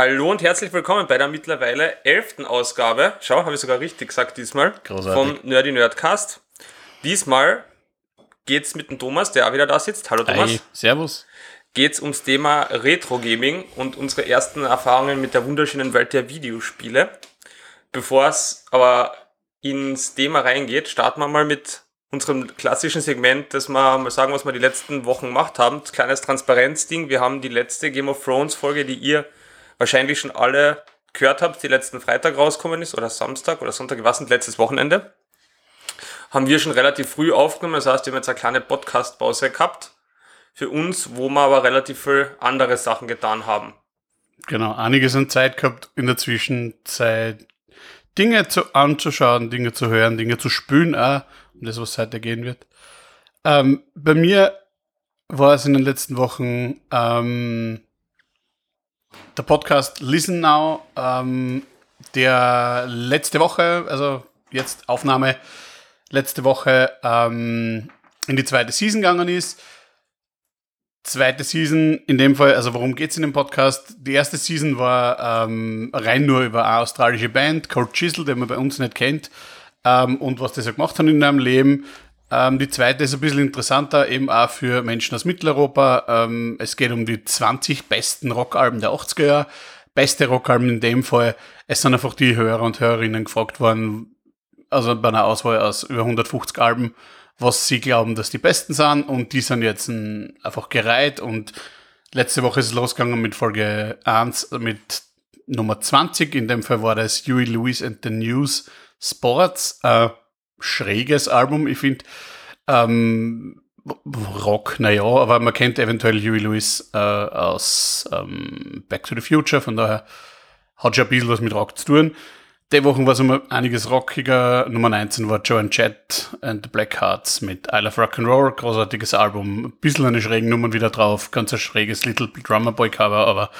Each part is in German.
Hallo und herzlich willkommen bei der mittlerweile elften Ausgabe. Schau, habe ich sogar richtig gesagt diesmal. Großartig. Vom Nerdy Nerdcast. Diesmal geht's mit dem Thomas, der auch wieder da sitzt. Hallo Thomas. Hi, servus. Geht's ums Thema Retro Gaming und unsere ersten Erfahrungen mit der wunderschönen Welt der Videospiele. Bevor es aber ins Thema reingeht, starten wir mal mit unserem klassischen Segment, dass wir mal sagen, was wir die letzten Wochen gemacht haben. Kleines Transparenzding. Wir haben die letzte Game of Thrones Folge, die ihr wahrscheinlich schon alle gehört habt, die letzten Freitag rausgekommen ist, oder Samstag oder Sonntag, was nicht, letztes Wochenende. Haben wir schon relativ früh aufgenommen, das heißt, wir haben jetzt eine kleine Podcast-Pause gehabt. Für uns, wo wir aber relativ viel andere Sachen getan haben. Genau, einiges an Zeit gehabt in der Zwischenzeit, Dinge zu, anzuschauen, Dinge zu hören, Dinge zu spülen, auch, um das, was heute gehen wird. Ähm, bei mir war es in den letzten Wochen ähm, der Podcast Listen Now, ähm, der letzte Woche, also jetzt Aufnahme, letzte Woche ähm, in die zweite Season gegangen ist. Zweite Season, in dem Fall, also worum geht es in dem Podcast? Die erste Season war ähm, rein nur über eine australische Band, Cold Chisel, den man bei uns nicht kennt, ähm, und was die so gemacht haben in ihrem Leben. Ähm, die zweite ist ein bisschen interessanter, eben auch für Menschen aus Mitteleuropa. Ähm, es geht um die 20 besten Rockalben der 80er Jahre. Beste Rockalben in dem Fall. Es sind einfach die Hörer und Hörerinnen gefragt worden, also bei einer Auswahl aus über 150 Alben, was sie glauben, dass die besten sind. Und die sind jetzt ein, einfach gereiht. Und letzte Woche ist es losgegangen mit Folge 1, mit Nummer 20. In dem Fall war das Huey Lewis and the News Sports. Äh, schräges Album. Ich finde ähm, Rock, naja, aber man kennt eventuell Huey Lewis äh, aus ähm, Back to the Future, von daher hat schon ein bisschen was mit Rock zu tun. Die Woche war es immer einiges rockiger. Nummer 19 war Joan Jett and the Black Hearts mit I Love Rock'n'Roll, großartiges Album. Ein bisschen eine schrägen Nummer wieder drauf, ganz ein schräges Little Drummer Boy Cover, aber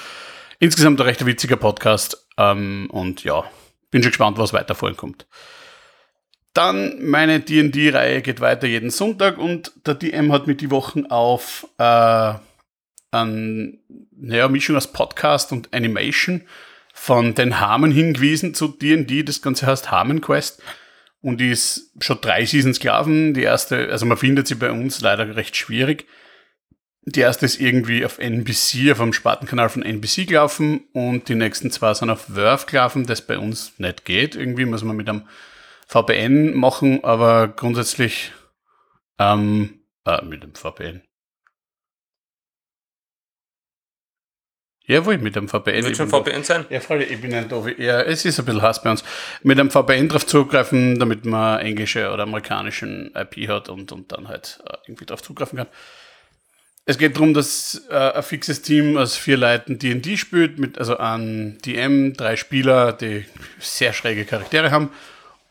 insgesamt ein recht witziger Podcast. Ähm, und ja, bin schon gespannt, was weiter vorhin kommt. Dann meine D&D-Reihe geht weiter jeden Sonntag und der DM hat mir die Wochen auf äh, an, naja, Mischung aus Podcast und Animation von den Harmon hingewiesen zu D&D. Das Ganze heißt Harmon Quest und die ist schon drei Seasons gelaufen. Die erste, also man findet sie bei uns leider recht schwierig. Die erste ist irgendwie auf NBC, auf dem Spartenkanal von NBC gelaufen und die nächsten zwei sind auf Verve gelaufen, das bei uns nicht geht. Irgendwie muss man mit einem VPN machen, aber grundsätzlich ähm, äh, mit dem VPN. Jawohl, mit dem VPN. Wird schon VPN sein? Ja, voll, ich bin ein doof. Ja, es ist ein bisschen Hass bei uns. Mit einem VPN drauf zugreifen, damit man englische oder amerikanischen IP hat und, und dann halt äh, irgendwie drauf zugreifen kann. Es geht darum, dass äh, ein fixes Team aus vier Leuten D&D spielt, mit also ein DM, drei Spieler, die sehr schräge Charaktere haben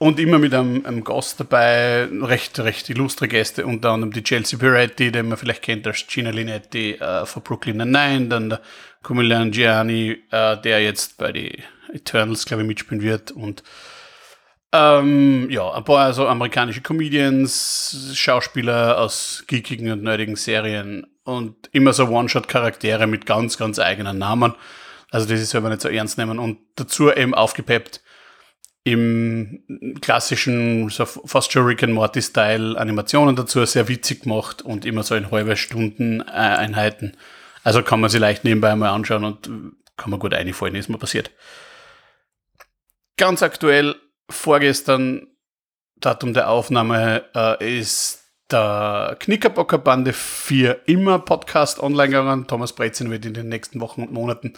und immer mit einem, einem Gast dabei, recht, recht illustre Gäste, unter anderem die Chelsea Peretti, den man vielleicht kennt als Gina Linetti äh, von Brooklyn Nine-Nine, dann der Cumilian Gianni, äh, der jetzt bei die Eternals, glaube ich, mitspielen wird und ähm, ja, ein paar also amerikanische Comedians, Schauspieler aus geekigen und nerdigen Serien und immer so One-Shot-Charaktere mit ganz, ganz eigenen Namen. Also das ist selber nicht so ernst nehmen und dazu eben aufgepeppt im klassischen, so fast schon Rick and Morty-Style Animationen dazu, sehr witzig gemacht und immer so in halbe Stunden äh, Einheiten. Also kann man sie leicht nebenbei mal anschauen und kann man gut einfallen, ist mir passiert. Ganz aktuell, vorgestern, Datum der Aufnahme, äh, ist der Knickerbocker Bande 4 immer Podcast online gegangen. Thomas Brezen wird in den nächsten Wochen und Monaten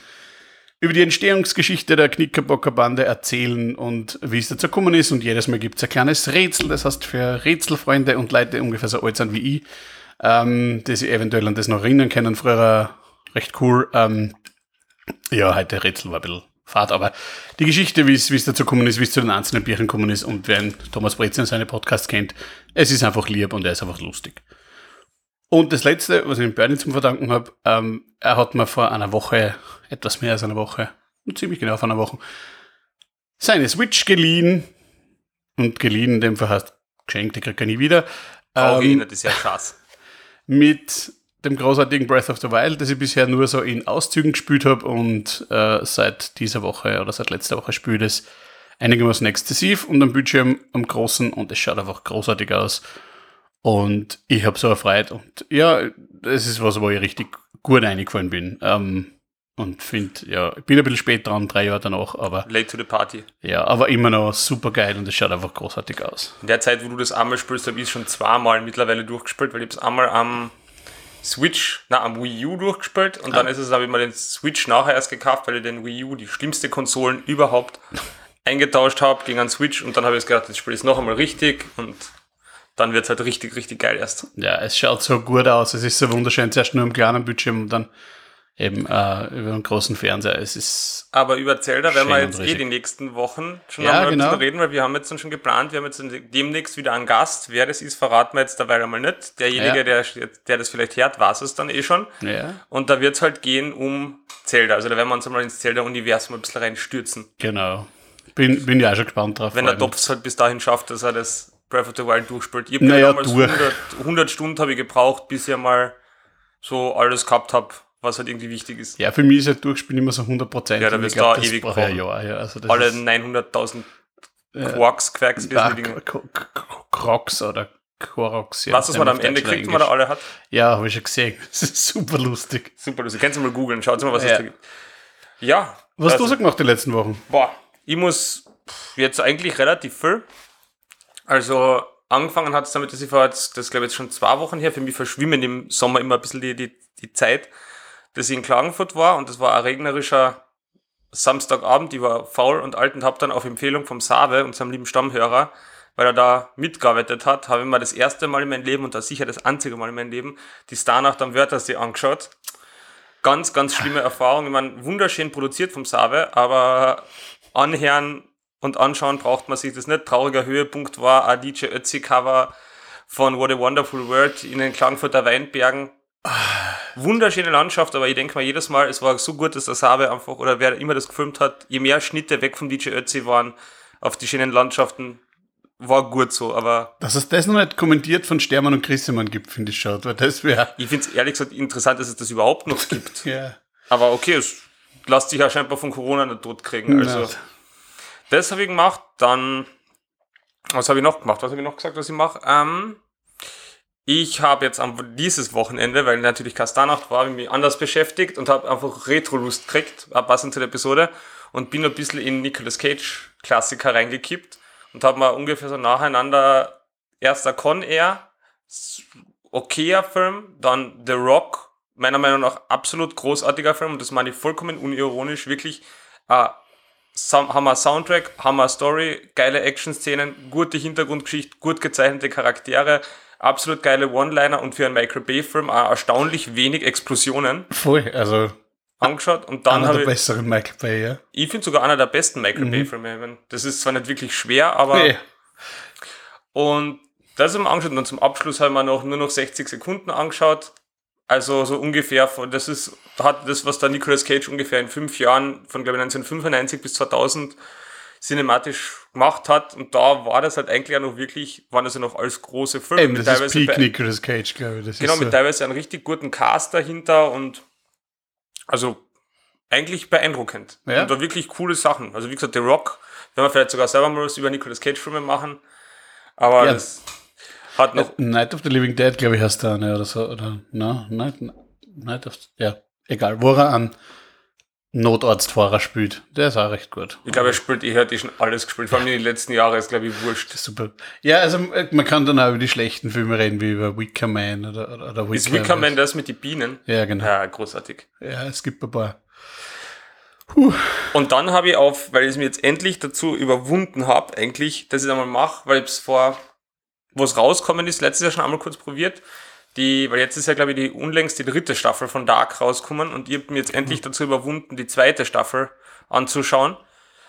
über die Entstehungsgeschichte der Knickerbocker Bande erzählen und wie es dazu gekommen ist. Und jedes Mal gibt es ein kleines Rätsel. Das heißt, für Rätselfreunde und Leute, die ungefähr so alt sind wie ich, ähm, die sich eventuell an das noch erinnern können, früher recht cool. Ähm, ja, heute Rätsel war ein bisschen fad, aber die Geschichte, wie es dazu gekommen ist, wie es zu den einzelnen Bierchen gekommen ist und wer Thomas Brezen seine Podcasts kennt, es ist einfach lieb und er ist einfach lustig. Und das Letzte, was ich dem Bernie zum Verdanken habe, ähm, er hat mir vor einer Woche, etwas mehr als einer Woche, ziemlich genau vor einer Woche, seine Switch geliehen. Und geliehen in dem Fall heißt geschenkt, die kriegt er nie wieder. Ähm, das ist ja krass. Mit dem großartigen Breath of the Wild, das ich bisher nur so in Auszügen gespielt habe und äh, seit dieser Woche oder seit letzter Woche spiele das einigermaßen exzessiv und am Bildschirm am großen und es schaut einfach großartig aus. Und ich habe so erfreut und ja, das ist was, wo ich richtig gut eingefallen bin. Ähm, und finde, ja, ich bin ein bisschen spät dran, drei Jahre danach, aber. Late to the party. Ja, aber immer noch super geil und es schaut einfach großartig aus. In der Zeit, wo du das einmal spielst, habe ich es schon zweimal mittlerweile durchgespielt, weil ich es einmal am Switch, na am Wii U durchgespielt und ah. dann ist es, habe ich mal den Switch nachher erst gekauft, weil ich den Wii U, die schlimmste Konsolen überhaupt, eingetauscht habe gegen einen Switch und dann habe ich gedacht, jetzt spiele ich es noch einmal richtig und dann wird es halt richtig, richtig geil erst. Ja, es schaut so gut aus, es ist so wunderschön, zuerst nur im kleinen Bildschirm und dann eben äh, über einen großen Fernseher. Es ist Aber über Zelda werden wir jetzt eh die nächsten Wochen schon ja, noch mal genau. ein bisschen reden, weil wir haben jetzt dann schon geplant, wir haben jetzt demnächst wieder einen Gast. Wer das ist, verraten wir jetzt dabei einmal nicht. Derjenige, ja. der, der das vielleicht hört, weiß es dann eh schon. Ja. Und da wird es halt gehen um Zelda. Also da werden wir uns einmal ins Zelda-Universum ein bisschen reinstürzen. Genau. Bin, bin ja auch schon gespannt drauf. Wenn der Topf halt bis dahin schafft, dass er das Breath of the Wild durchspielt. Ich habe naja, durch. 100, 100 Stunden habe ich gebraucht, bis ich mal so alles gehabt habe was halt irgendwie wichtig ist. Ja, für mich ist halt Durchspielen immer so 100%. Ja, da wirst du da ewig brauchen. Ein Jahr, ja. also Alle 900.000 Quarks, Quacks, ja, Crocs oder Koroks. Ja, was, was man am Ende kriegt, wenn man da alle hat? Ja, habe ich schon gesehen. Das ist super lustig. Super lustig. Kannst du mal googeln, schaut mal, was ja. es da gibt. Ja. Was also, hast du so gemacht die letzten Wochen? Boah, ich muss jetzt eigentlich relativ viel. Also, angefangen hat es damit, dass ich vor jetzt, das glaube ich jetzt schon zwei Wochen her, für mich verschwimmen im Sommer immer ein bisschen die, die, die Zeit dass ich in Klagenfurt war und das war ein regnerischer Samstagabend. Ich war faul und alt und habe dann auf Empfehlung vom Save, unserem lieben Stammhörer, weil er da mitgearbeitet hat, habe ich mir das erste Mal in meinem Leben und das sicher das einzige Mal in meinem Leben die Starnacht am Wörthersee angeschaut. Ganz, ganz schlimme Erfahrung. Ich meine, wunderschön produziert vom Save, aber anhören und anschauen braucht man sich das nicht. Trauriger Höhepunkt war ein DJ Ötzi Cover von What a Wonderful World in den Klagenfurter Weinbergen wunderschöne Landschaft, aber ich denke mal jedes Mal, es war so gut, dass der Sabe einfach, oder wer immer das gefilmt hat, je mehr Schnitte weg vom DJ Ötzi waren auf die schönen Landschaften, war gut so, aber. Dass es das noch nicht kommentiert von Stermann und Christemann gibt, finde ich schon, weil das wäre. Ich finde es ehrlich gesagt interessant, dass es das überhaupt noch gibt. ja. Aber okay, es lässt sich ja scheinbar von Corona nicht tot kriegen. Also, das habe ich gemacht, dann, was habe ich noch gemacht? Was habe ich noch gesagt, was ich mache? Ähm, ich habe jetzt am dieses Wochenende, weil natürlich Kastanacht war, mich anders beschäftigt und habe einfach Retro-Lust gekriegt, passend zu der Episode, und bin ein bisschen in Nicolas Cage Klassiker reingekippt und habe mal ungefähr so nacheinander erster Con Air, okayer Film, dann The Rock, meiner Meinung nach absolut großartiger Film und das meine ich vollkommen unironisch, wirklich äh, Hammer Soundtrack, Hammer Story, geile Action-Szenen, gute Hintergrundgeschichte, gut gezeichnete Charaktere, absolut geile One-Liner und für einen Michael Bay-Film auch erstaunlich wenig Explosionen. Voll, also. Angeschaut und dann ich. der besseren Michael Bay, ja. Ich finde sogar einer der besten Michael mhm. Bay-Filme. Das ist zwar nicht wirklich schwer, aber. Nee. Und das haben wir angeschaut und dann zum Abschluss haben wir noch nur noch 60 Sekunden angeschaut. Also so ungefähr, von, das ist, hat das, was da Nicolas Cage ungefähr in fünf Jahren, von glaube ich 1995 bis 2000 cinematisch gemacht hat. Und da war das halt eigentlich auch noch wirklich, waren das ja noch alles große Filme. Eben, das ist Peak Nicolas Cage, glaube ich. Das genau, mit so. teilweise einem richtig guten Cast dahinter und also eigentlich beeindruckend. Ja? Und da wirklich coole Sachen. Also wie gesagt, The Rock, wenn wir vielleicht sogar selber mal was über Nicolas Cage Filme machen. Aber ja. das hat noch. Night of the Living Dead, glaube ich, hast du eine oder so. Oder, no, Night, Night of, ja, egal, wo er an Notarztfahrer spielt. Der ist auch recht gut. Ich glaube, er spielt, ich hätte schon alles gespielt, vor allem in den letzten Jahren ist, glaube ich, wurscht. Super. Ja, also äh, man kann dann auch über die schlechten Filme reden, wie über Wicker Man oder, oder, oder Wicker Ist Wicker Man das mit den Bienen? Ja, genau. Ja, großartig. Ja, es gibt ein paar. Puh. Und dann habe ich auf, weil ich es mir jetzt endlich dazu überwunden habe, eigentlich, dass ich das einmal mache, weil ich es vor, wo es rauskommen ist, letztes Jahr schon einmal kurz probiert, die, weil jetzt ist ja, glaube ich, die unlängst die dritte Staffel von Dark rausgekommen und ich habe mir jetzt endlich mhm. dazu überwunden, die zweite Staffel anzuschauen.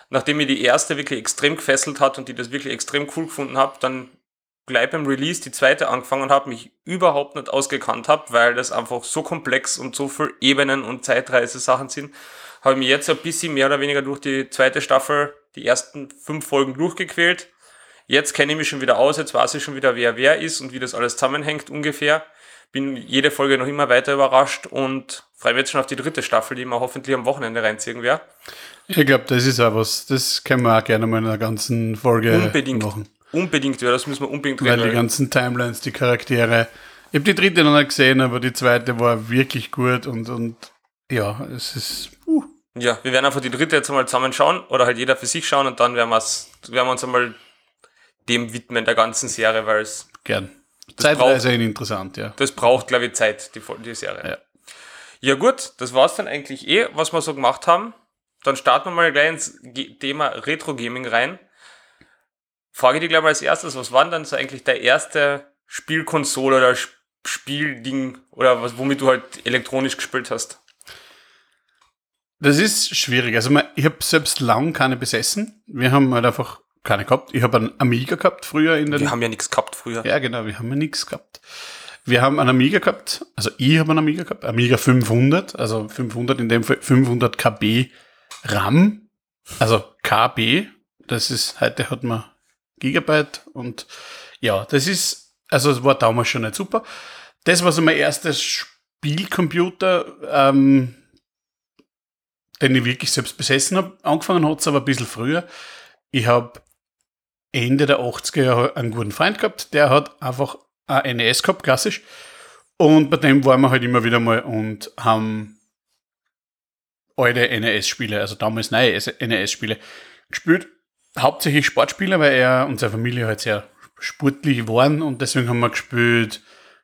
Nachdem mir die erste wirklich extrem gefesselt hat und die das wirklich extrem cool gefunden habe, dann gleich beim Release die zweite angefangen habe, mich überhaupt nicht ausgekannt habe, weil das einfach so komplex und so viel Ebenen und Zeitreise-Sachen sind, habe ich mich jetzt ein bisschen mehr oder weniger durch die zweite Staffel, die ersten fünf Folgen durchgequält. Jetzt kenne ich mich schon wieder aus, jetzt weiß ich schon wieder, wer wer ist und wie das alles zusammenhängt ungefähr bin jede Folge noch immer weiter überrascht und freue mich jetzt schon auf die dritte Staffel, die wir hoffentlich am Wochenende reinziehen werden. Ich glaube, das ist auch was, das können wir auch gerne mal in einer ganzen Folge Unbedingt. machen. Unbedingt, ja, das müssen wir unbedingt Weil reden. die ganzen Timelines, die Charaktere. Ich habe die dritte noch nicht gesehen, aber die zweite war wirklich gut und, und ja, es ist. Uh, Ja, wir werden einfach die dritte jetzt mal zusammen schauen oder halt jeder für sich schauen und dann werden, wir's, werden wir uns einmal dem widmen, der ganzen Serie, weil es gern. Das Zeitweise interessant, ja. das braucht, glaube ich, Zeit, die, die Serie. Ja. ja gut, das war's dann eigentlich eh, was wir so gemacht haben. Dann starten wir mal gleich ins Thema Retro-Gaming rein. Frage dich gleich mal als erstes, was war denn dann so eigentlich der erste Spielkonsole oder Sp- Spielding oder was, womit du halt elektronisch gespielt hast? Das ist schwierig. Also ich habe selbst lang keine besessen. Wir haben halt einfach keine gehabt. Ich habe einen Amiga gehabt früher in den Wir haben ja nichts gehabt früher. Ja, genau, wir haben ja nichts gehabt. Wir haben einen Amiga gehabt, also ich habe einen Amiga gehabt, Amiga 500, also 500 in dem Fall 500 KB RAM, also KB, das ist, heute hat man Gigabyte und ja, das ist, also es war damals schon nicht super. Das war so mein erstes Spielcomputer, ähm, den ich wirklich selbst besessen habe. Angefangen hat es aber ein bisschen früher. Ich habe Ende der 80er Jahre einen guten Freund gehabt, der hat einfach ein NES gehabt, klassisch. Und bei dem waren wir halt immer wieder mal und haben alte NES-Spiele, also damals neue NES-Spiele gespielt. Hauptsächlich Sportspiele, weil er und seine Familie halt sehr sportlich waren und deswegen haben wir gespielt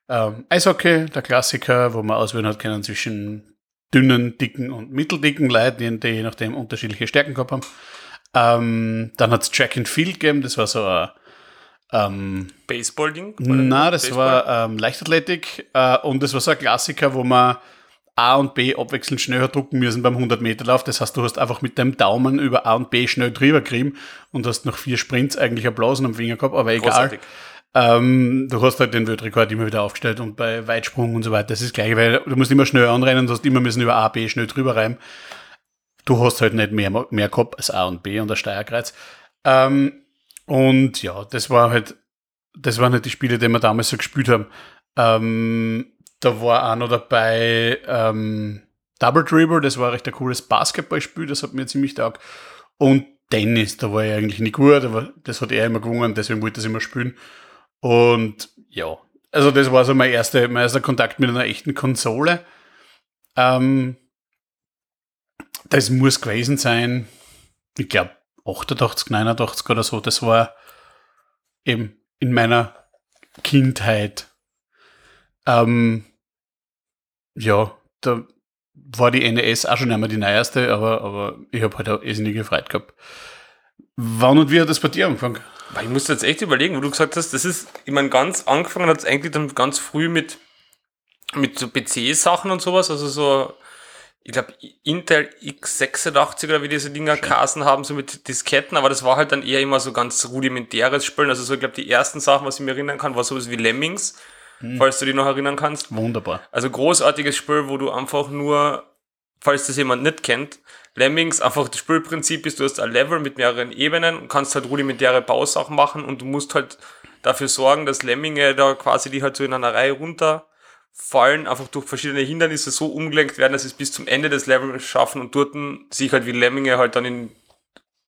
ähm, Eishockey, der Klassiker, wo man auswählen hat können zwischen dünnen, dicken und mitteldicken Leuten, die je nachdem unterschiedliche Stärken gehabt haben. Ähm, dann hat es Track and Field gegeben, das war so ein ähm, Baseball-Ding? na, das Baseball? war ähm, Leichtathletik äh, und das war so ein Klassiker, wo man A und B abwechselnd schneller drucken müssen beim 100 Meter Lauf. Das heißt, du hast einfach mit dem Daumen über A und B schnell drüber gerieben und hast noch vier Sprints eigentlich Blasen am Finger gehabt, aber egal. Ähm, du hast halt den Weltrekord immer wieder aufgestellt und bei Weitsprung und so weiter, das ist gleich, weil du musst immer schnell anrennen, du hast immer müssen über A, B schnell drüber reiben. Du hast halt nicht mehr, mehr gehabt als A und B und der Steuerkreuz. Ähm, und ja, das war halt, das waren halt die Spiele, die wir damals so gespielt haben. Ähm, da war auch noch dabei ähm, Double Dribble, das war recht ein cooles Basketballspiel, das hat mir ziemlich taugt. Und Tennis, da war ich eigentlich nicht gut, aber das hat er immer gewonnen, deswegen wollte ich das immer spielen. Und ja, also das war so mein erster, mein erster Kontakt mit einer echten Konsole. Ähm, das muss gewesen sein, ich glaube 88, 89 oder so. Das war eben in meiner Kindheit. Ähm, ja, da war die NES auch schon einmal die neueste, aber, aber ich habe halt auch irrsinnig gefreut gehabt. Wann und wie hat das bei dir angefangen? Ich musste jetzt echt überlegen, wo du gesagt hast, das ist, ich meine, ganz angefangen hat es eigentlich dann ganz früh mit, mit so PC-Sachen und sowas, also so, ich glaube, Intel x86 oder wie diese Dinger Kassen haben, so mit Disketten, aber das war halt dann eher immer so ganz rudimentäres Spielen, also so, ich glaube, die ersten Sachen, was ich mir erinnern kann, war sowas wie Lemmings, falls du dich noch erinnern kannst. Wunderbar. Also großartiges Spiel, wo du einfach nur, falls das jemand nicht kennt, Lemmings, einfach das Spielprinzip ist, du hast ein Level mit mehreren Ebenen und kannst halt rudimentäre Bausachen machen und du musst halt dafür sorgen, dass Lemminge da quasi die halt so in einer Reihe runterfallen, einfach durch verschiedene Hindernisse so umgelenkt werden, dass sie es bis zum Ende des Levels schaffen und dort sich halt wie Lemminge halt dann in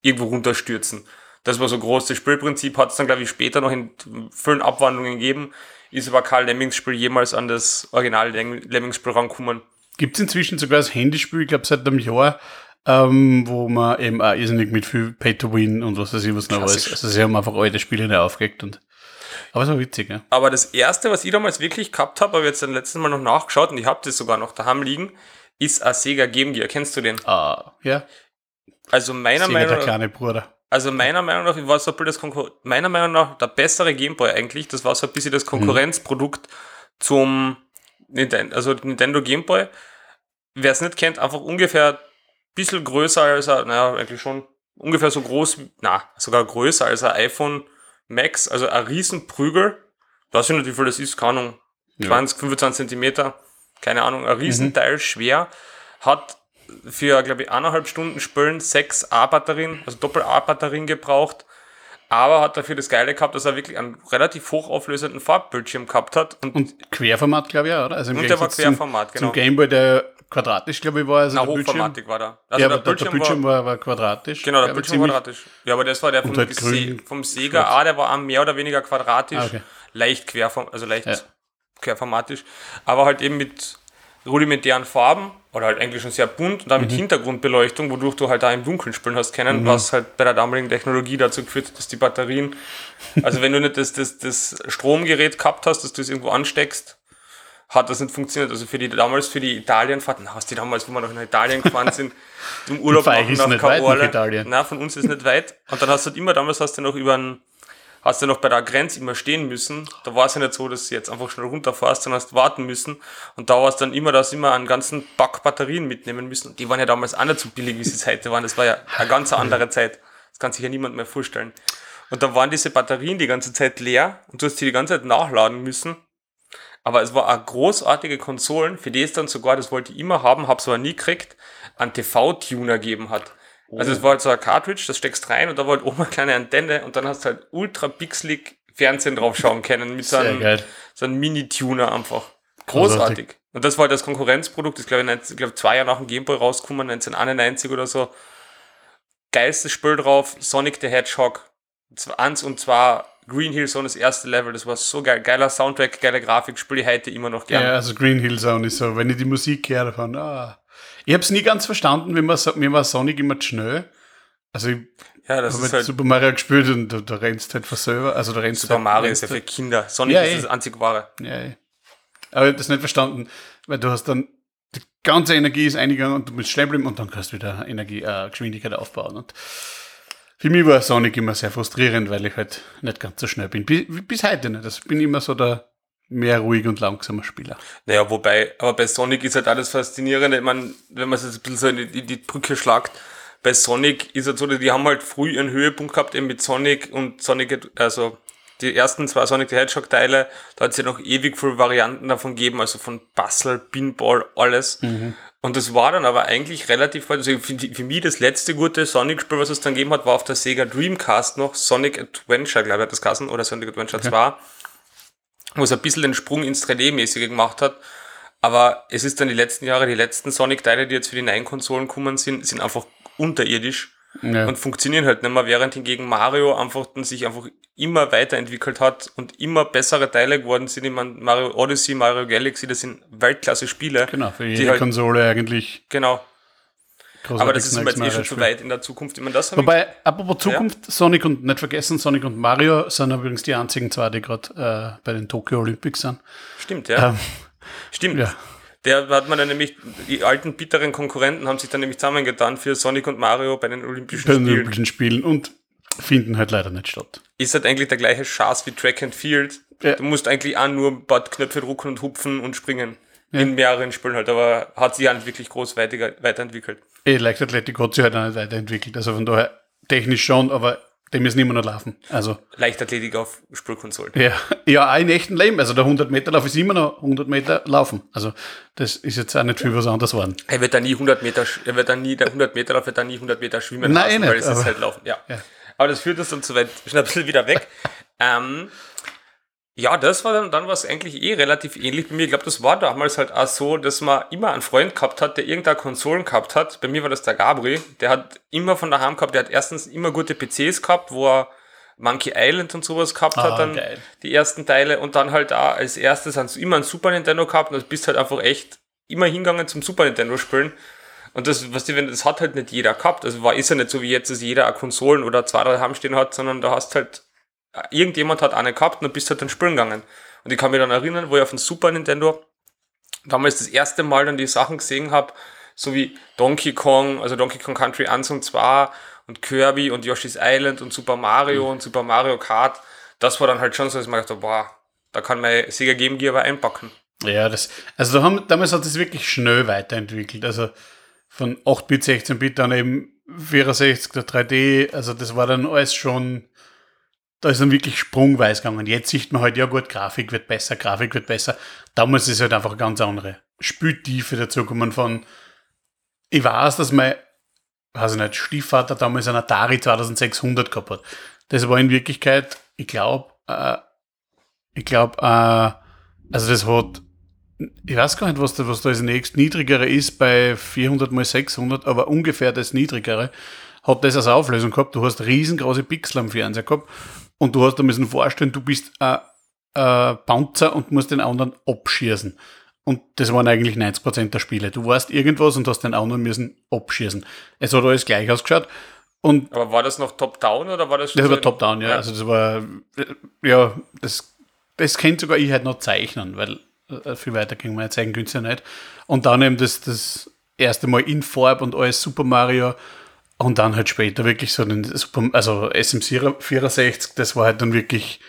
irgendwo runterstürzen. Das war so groß. Das Spielprinzip hat es dann, glaube ich, später noch in vielen Abwandlungen gegeben. Ist aber kein Lemmings-Spiel jemals an das original Lemmings-Spiel rankommen. Gibt es inzwischen sogar das Handyspiel, ich glaube seit einem Jahr, ähm, wo man eben auch irrsinnig mit viel Pay to Win und was weiß ich was noch alles. Also sie haben einfach alte Spiele neu aufgelegt und aber war witzig, ja. Aber das erste, was ich damals wirklich gehabt habe, habe jetzt dann letzten Mal noch nachgeschaut und ich habe das sogar noch daheim liegen, ist ein Sega Game Gear. Kennst du den? Ah, ja. Also meiner Sega, Meinung der nach, kleine Bruder. also meiner Meinung nach, war so ein das Konkur meiner Meinung nach der bessere Gameboy eigentlich. Das war so ein bisschen das Konkurrenzprodukt zum Nintendo, also Nintendo Gameboy. Wer es nicht kennt, einfach ungefähr ein bisschen größer als ein, naja, eigentlich schon ungefähr so groß, na, sogar größer als ein iPhone Max, also ein Riesenprügel. Weiß ich nicht, wie viel das ist, keine Ahnung, Ja. 20, 25 Zentimeter, keine Ahnung, ein Riesenteil schwer, hat für, glaube ich, eineinhalb Stunden Spülen sechs A-Batterien, also Doppel-A-Batterien gebraucht. aber hat dafür das Geile gehabt, dass er wirklich einen relativ hochauflösenden Farbbildschirm gehabt hat. Und, Und Querformat, glaube ich, auch, oder? Also im und der war Gegensatz zum- Querformat, genau. Zum Gameboy, der quadratisch, glaube ich, war. Also Na, der Bildschirm. Hochformatik war da. Also ja, der aber der, der Bildschirm war, war quadratisch. Genau, der war Bildschirm ziemlich- quadratisch. Ja, aber das war der vom, halt Se vom Sega A, der war auch mehr oder weniger quadratisch, Ah, okay. leicht querform, also leicht Ja. querformatisch, aber halt eben mit rudimentären Farben oder halt eigentlich schon sehr bunt und dann Mhm. Hintergrundbeleuchtung, wodurch du halt da im Dunkeln spielen hast können, was halt bei der damaligen Technologie dazu geführt hat, dass die Batterien, also wenn du nicht das, das, das Stromgerät gehabt hast, dass du es irgendwo ansteckst, hat das nicht funktioniert. Also für die damals für die Italienfahrten, na, was die damals, wo wir noch nach Italien gefahren sind, im Urlaub machen nach. Italien. Na, von uns ist nicht weit. Und dann hast du halt immer, damals hast du noch über ein, hast du noch bei der Grenze immer stehen müssen. Da war es ja nicht so, dass du jetzt einfach schnell runterfährst, dann hast warten müssen. Und da war es dann immer, dass immer einen ganzen Pack Batterien mitnehmen müssen. Und die waren ja damals auch nicht so billig, wie sie es heute waren. Das war ja eine ganz andere Zeit. Das kann sich ja niemand mehr vorstellen. Und da waren diese Batterien die ganze Zeit leer und du hast sie die ganze Zeit nachladen müssen. Aber es war eine großartige Konsolen, für die es dann sogar, das wollte ich immer haben, hab's aber nie gekriegt, einen TV-Tuner gegeben hat. Also es war halt so ein Cartridge, das steckst rein und da war halt oben eine kleine Antenne und dann hast du halt ultra pixelig Fernsehen drauf schauen können mit so einem, so einem Mini-Tuner einfach. Großartig. Großartig. Und das war halt das Konkurrenzprodukt, das glaube ich, 19 ich glaube zwei Jahre nach dem Gameboy rausgekommen, 1991 oder so. Geilstes Spiel drauf, Sonic the Hedgehog. Eins und zwar Green Hill Zone, das erste Level, das war so geil. Geiler Soundtrack, geile Grafik, spiele ich heute immer noch Ja, gerne. also Green Hill Zone ist so, wenn ich die Musik höre davon, ah. Ich habe es nie ganz verstanden, wie man, mir war Sonic immer zu schnell. Also ich Ja, das ist halt Super Mario gespielt und da, da rennst halt von selber. Also da rennst Super halt, Mario rennst ist ja für halt- Kinder. Sonic Ja, ist eh. das einzig wahre. Ja, ja. Aber ich habe das nicht verstanden, weil du hast dann, die ganze Energie ist eingegangen und du musst stehen bleiben und dann kannst du wieder Energie, äh, Geschwindigkeit aufbauen. Und für mich war Sonic immer sehr frustrierend, weil ich halt nicht ganz so schnell bin. Bis, bis heute nicht. Also ich bin immer so der mehr ruhig und langsamer Spieler. Naja, wobei, aber bei Sonic ist halt alles faszinierende. Ich meine, wenn man es jetzt ein bisschen so in die, in die Brücke schlagt, bei Sonic ist es so, die haben halt früh ihren Höhepunkt gehabt, eben mit Sonic und Sonic, also die ersten zwei Sonic the Hedgehog Teile, da hat es ja noch ewig viele Varianten davon gegeben, also von Puzzle, Pinball, alles. Und das war dann aber eigentlich relativ, also für, für mich das letzte gute Sonic-Spiel, was es dann gegeben hat, war auf der Sega Dreamcast noch Sonic Adventure, glaube ich, hat das Kassen, oder Sonic Adventure 2 wo es ein bisschen den Sprung ins 3D-mäßige gemacht hat. Aber es ist dann die letzten Jahre, die letzten Sonic-Teile, die jetzt für die neuen Konsolen kommen sind, sind einfach unterirdisch Ja. und funktionieren halt nicht mehr, während hingegen Mario einfach dann sich einfach immer weiterentwickelt hat und immer bessere Teile geworden sind. Ich meine, Mario Odyssey, Mario Galaxy, das sind Weltklasse-Spiele. genau, für die jede halt- Konsole eigentlich. Genau. Aber das ist mir jetzt eh schon zu weit in der Zukunft. Ich meine, das habe ich Wobei, apropos Zukunft, Sonic und nicht vergessen, Sonic und Mario sind übrigens die einzigen zwei, die gerade äh, bei den Tokyo Olympics sind. Stimmt, ja. Ähm, Stimmt. ja. Der hat man dann nämlich, die alten bitteren Konkurrenten haben sich dann nämlich zusammengetan für Sonic und Mario bei den Olympischen bei den Spielen. Olympischen Spielen und finden halt leider nicht statt. Ist halt eigentlich der gleiche Schatz wie Track and Field. Ja. Du musst eigentlich auch nur ein paar Knöpfe drucken und hupfen und springen. In mehreren Spielen halt, aber hat sich ja nicht wirklich groß weiter, weiterentwickelt. Eh, Leichtathletik hat sich halt auch nicht weiterentwickelt. Also von daher technisch schon, aber dem ist niemand noch laufen. Also, Leichtathletik auf Spielkonsolen. ja, ja, auch in echten Leben. Also der 100-Meter-Lauf ist immer noch 100 Meter laufen. Also das ist jetzt auch nicht viel was anderes geworden. Er wird da nie 100 Meter, er wird da nie, der 100 Meter Lauf wird da nie 100 Meter schwimmen Nein, lassen, eh weil nicht, es ist halt laufen, ja. Ja. Aber das führt uns dann zu weit, schon ein bisschen wieder weg. ähm, ja, das war dann, dann was eigentlich eh relativ ähnlich bei mir. Ich glaube, das war damals halt auch so, dass man immer einen Freund gehabt hat, der irgendeine Konsolen gehabt hat. Bei mir war das der Gabri. Der hat immer von daheim gehabt, der hat erstens immer gute PCs gehabt, wo er Monkey Island und sowas gehabt Ah, hat, dann geil. die ersten Teile und dann halt da als erstes hast du immer ein Super Nintendo gehabt und du bist halt einfach echt immer hingegangen zum Super Nintendo spielen. Und das, was die, wenn das hat halt nicht jeder gehabt. Also war ist ja nicht so wie jetzt, dass jeder eine Konsolen oder zwei daheim stehen hat, sondern da hast halt irgendjemand hat eine gehabt und dann bist halt dann spielen gegangen. Und ich kann mich dann erinnern, wo ich auf dem Super Nintendo damals das erste Mal dann die Sachen gesehen habe, so wie Donkey Kong, also Donkey Kong Country 1 und 2 und Kirby und Yoshi's Island und Super Mario und Super Mario Kart. Das war dann halt schon so, dass ich mir gedacht habe, boah, da kann mein Sega Game Gear aber einpacken. Ja, das, also da haben, damals hat es wirklich schnell weiterentwickelt. Also von 8-Bit, 16-Bit dann eben 64, der 3D, also das war dann alles schon, da ist dann wirklich sprungweise gegangen. Jetzt sieht man halt, ja gut, Grafik wird besser, Grafik wird besser. Damals ist halt einfach eine ganz andere Spieltiefe dazugekommen von, ich weiß, dass mein, weiß ich nicht, Stiefvater damals einen Atari 2600 gehabt hat. das war in Wirklichkeit, ich glaube, äh, ich glaube, äh, also das hat, ich weiß gar nicht, was da, was da das nächst niedrigere ist bei 400 mal 600, aber ungefähr das niedrigere hat das als Auflösung gehabt. Du hast riesengroße Pixel am Fernseher gehabt und du hast da müssen vorstellen, du bist ein äh, Panzer und musst den anderen abschießen. Und das waren eigentlich 90% der Spiele. Du warst irgendwas und hast den anderen müssen abschießen. Es hat alles gleich ausgeschaut. Und Aber war das noch Top-Down oder war das das so war ein- Top-Down, ja. Also das war, ja, das, das kennt sogar ich halt noch zeichnen, weil äh, viel weiter ging meine zeigen könnt ja nicht. Und dann eben das, das erste Mal in Farb und alles Super Mario und dann halt später wirklich so den Super, also SM64, das war halt dann wirklich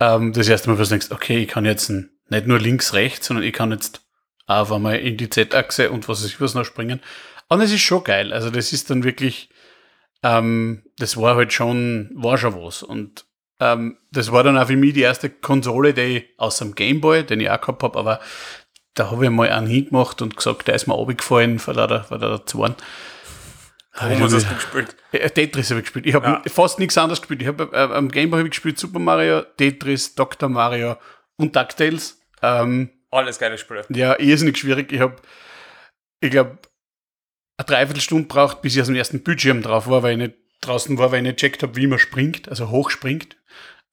ähm, das erste Mal, wo du denkst, okay, ich kann jetzt nicht nur links, rechts, sondern ich kann jetzt auf einmal in die Z-Achse und was weiß ich was noch springen. Und es ist schon geil. Also das ist dann wirklich, ähm, das war halt schon, war schon was. Und ähm, das war dann auch für mich die erste Konsole, die ich aus dem Gameboy, den ich auch gehabt habe, aber da habe ich mal einen hingemacht und gesagt, der ist mir runtergefallen, weil er da, weil er da zwei Warum hast du das gespielt? äh, Tetris habe ich gespielt. Ich habe Ja. fast nichts anderes gespielt. Ich habe äh, am Gameboy habe ich gespielt Super Mario, Tetris, Dr. Mario und DuckTales. Ähm, Alles geile Spiele. ja, irrsinnig schwierig. Ich habe, ich glaube, eine Dreiviertelstunde braucht, bis ich aus dem ersten Bildschirm drauf war, weil ich nicht draußen war, weil ich nicht checkt habe, wie man springt, also hochspringt.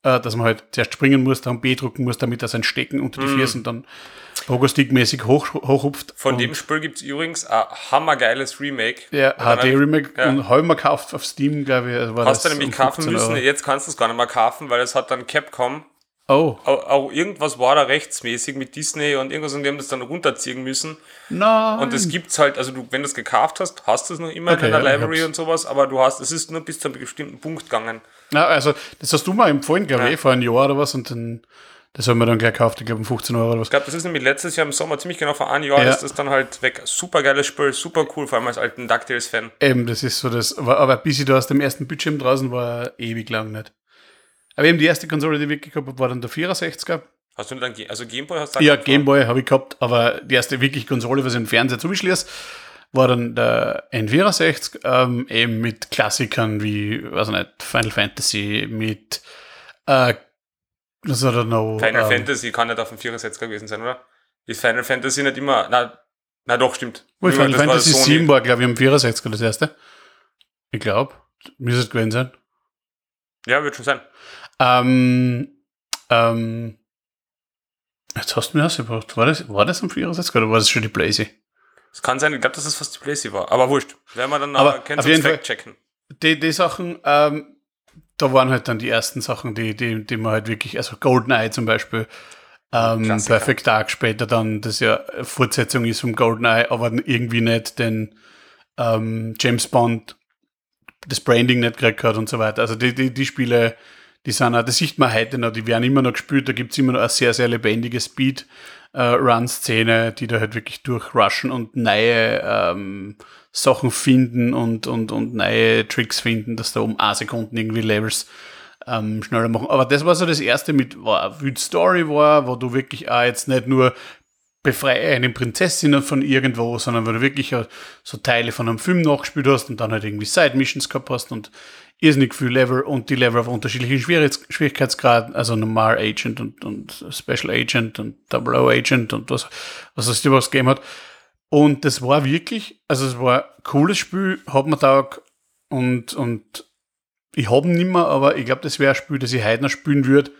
Äh, dass man halt zuerst springen muss, dann B drücken muss, damit er sein Stecken unter die Füße und dann Pogo-Stick-mäßig hoch, hochhupft. Von dem Spiel gibt es übrigens ein hammergeiles Remake. Ja, HD-Remake Ja. und habe ich mir gekauft auf Steam, glaube ich. also War Hast du nämlich kaufen 15 müssen, jetzt kannst du es gar nicht mehr kaufen, weil es hat dann Capcom, Oh, auch, auch irgendwas war da rechtsmäßig mit Disney und irgendwas und die haben das dann runterziehen müssen. nein. Und es gibt's halt, also du, wenn du es gekauft hast, hast du es noch immer Okay, in der ja, Library und sowas, aber du hast, es ist nur bis zu einem bestimmten Punkt gegangen. Na, also, das hast du mal empfohlen, glaube Ja. ich, vor einem Jahr oder was. Und dann, das haben wir dann gleich gekauft, ich glaube, um 15 Euro oder was. Ich glaube, das ist nämlich letztes Jahr im Sommer, ziemlich genau vor einem Jahr, Ja. ist das dann halt weg. Super geiles Spiel, super cool, vor allem als alten DuckTales-Fan. Eben, das ist so das. Aber, aber bis ich da aus dem ersten Bildschirm draußen war, ewig lang nicht. Aber eben die erste Konsole, die ich wirklich gehabt habe, war dann der 64er. Hast du dann, also Gameboy hast du Ja, dann- Gameboy habe ich gehabt, aber die erste wirklich Konsole, was ich im Fernseher zugeschlossen war dann der N64, ähm, eben mit Klassikern wie, weiß ich nicht, Final Fantasy, mit, äh, was hat er noch? Final ähm, Fantasy kann nicht auf dem 64er gewesen sein, oder? Ist Final Fantasy nicht immer, na, na doch, stimmt. Wohl, Nur, Final das war Fantasy Sony. 7 war, glaube ich, am 64er das erste. Ich glaube, müsste es gewesen sein. Ja, wird schon sein. Ähm, ähm, jetzt hast du mir ausgebracht. War das, war das am 64 oder war das schon die Blazy? Es kann sein, ich glaube, dass das fast die Playsee war. Aber wurscht. Werden wir dann Aber uns jeden Fall- fact-checken. Die, die Sachen, ähm, da waren halt dann die ersten Sachen, die, die, die man halt wirklich, also GoldenEye zum Beispiel, ähm, Klassiker. Perfect Dark später dann, das ja Fortsetzung ist vom GoldenEye, aber irgendwie nicht den ähm, James Bond, das Branding nicht gekriegt hat und so weiter. Also die, die, die Spiele, die sind auch, das sieht man heute noch, die werden immer noch gespielt, da gibt's immer noch eine sehr, sehr lebendige Speed-Run-Szene, die da halt wirklich durchrushen und neue ähm, Sachen finden und, und, und neue Tricks finden, dass da um eine Sekunden irgendwie Levels ähm, schneller machen. Aber das war so das erste mit, eine Wild Story war, wo du wirklich auch jetzt nicht nur befreie eine Prinzessin von irgendwo, sondern wo du wirklich so Teile von einem Film nachgespielt hast und dann halt irgendwie Side-Missions gehabt hast und irrsinnig viel Level und die Level auf unterschiedlichen Schwierig Schwierigkeitsgraden, also normal Agent und, und Special Agent und Double O Agent und was, was es was gegeben hat. Und das war wirklich, also es war ein cooles Spiel, hat mir taugt und, und ich habe ihn nicht mehr, aber ich glaube, das wäre ein Spiel, das ich heute noch spielen würde,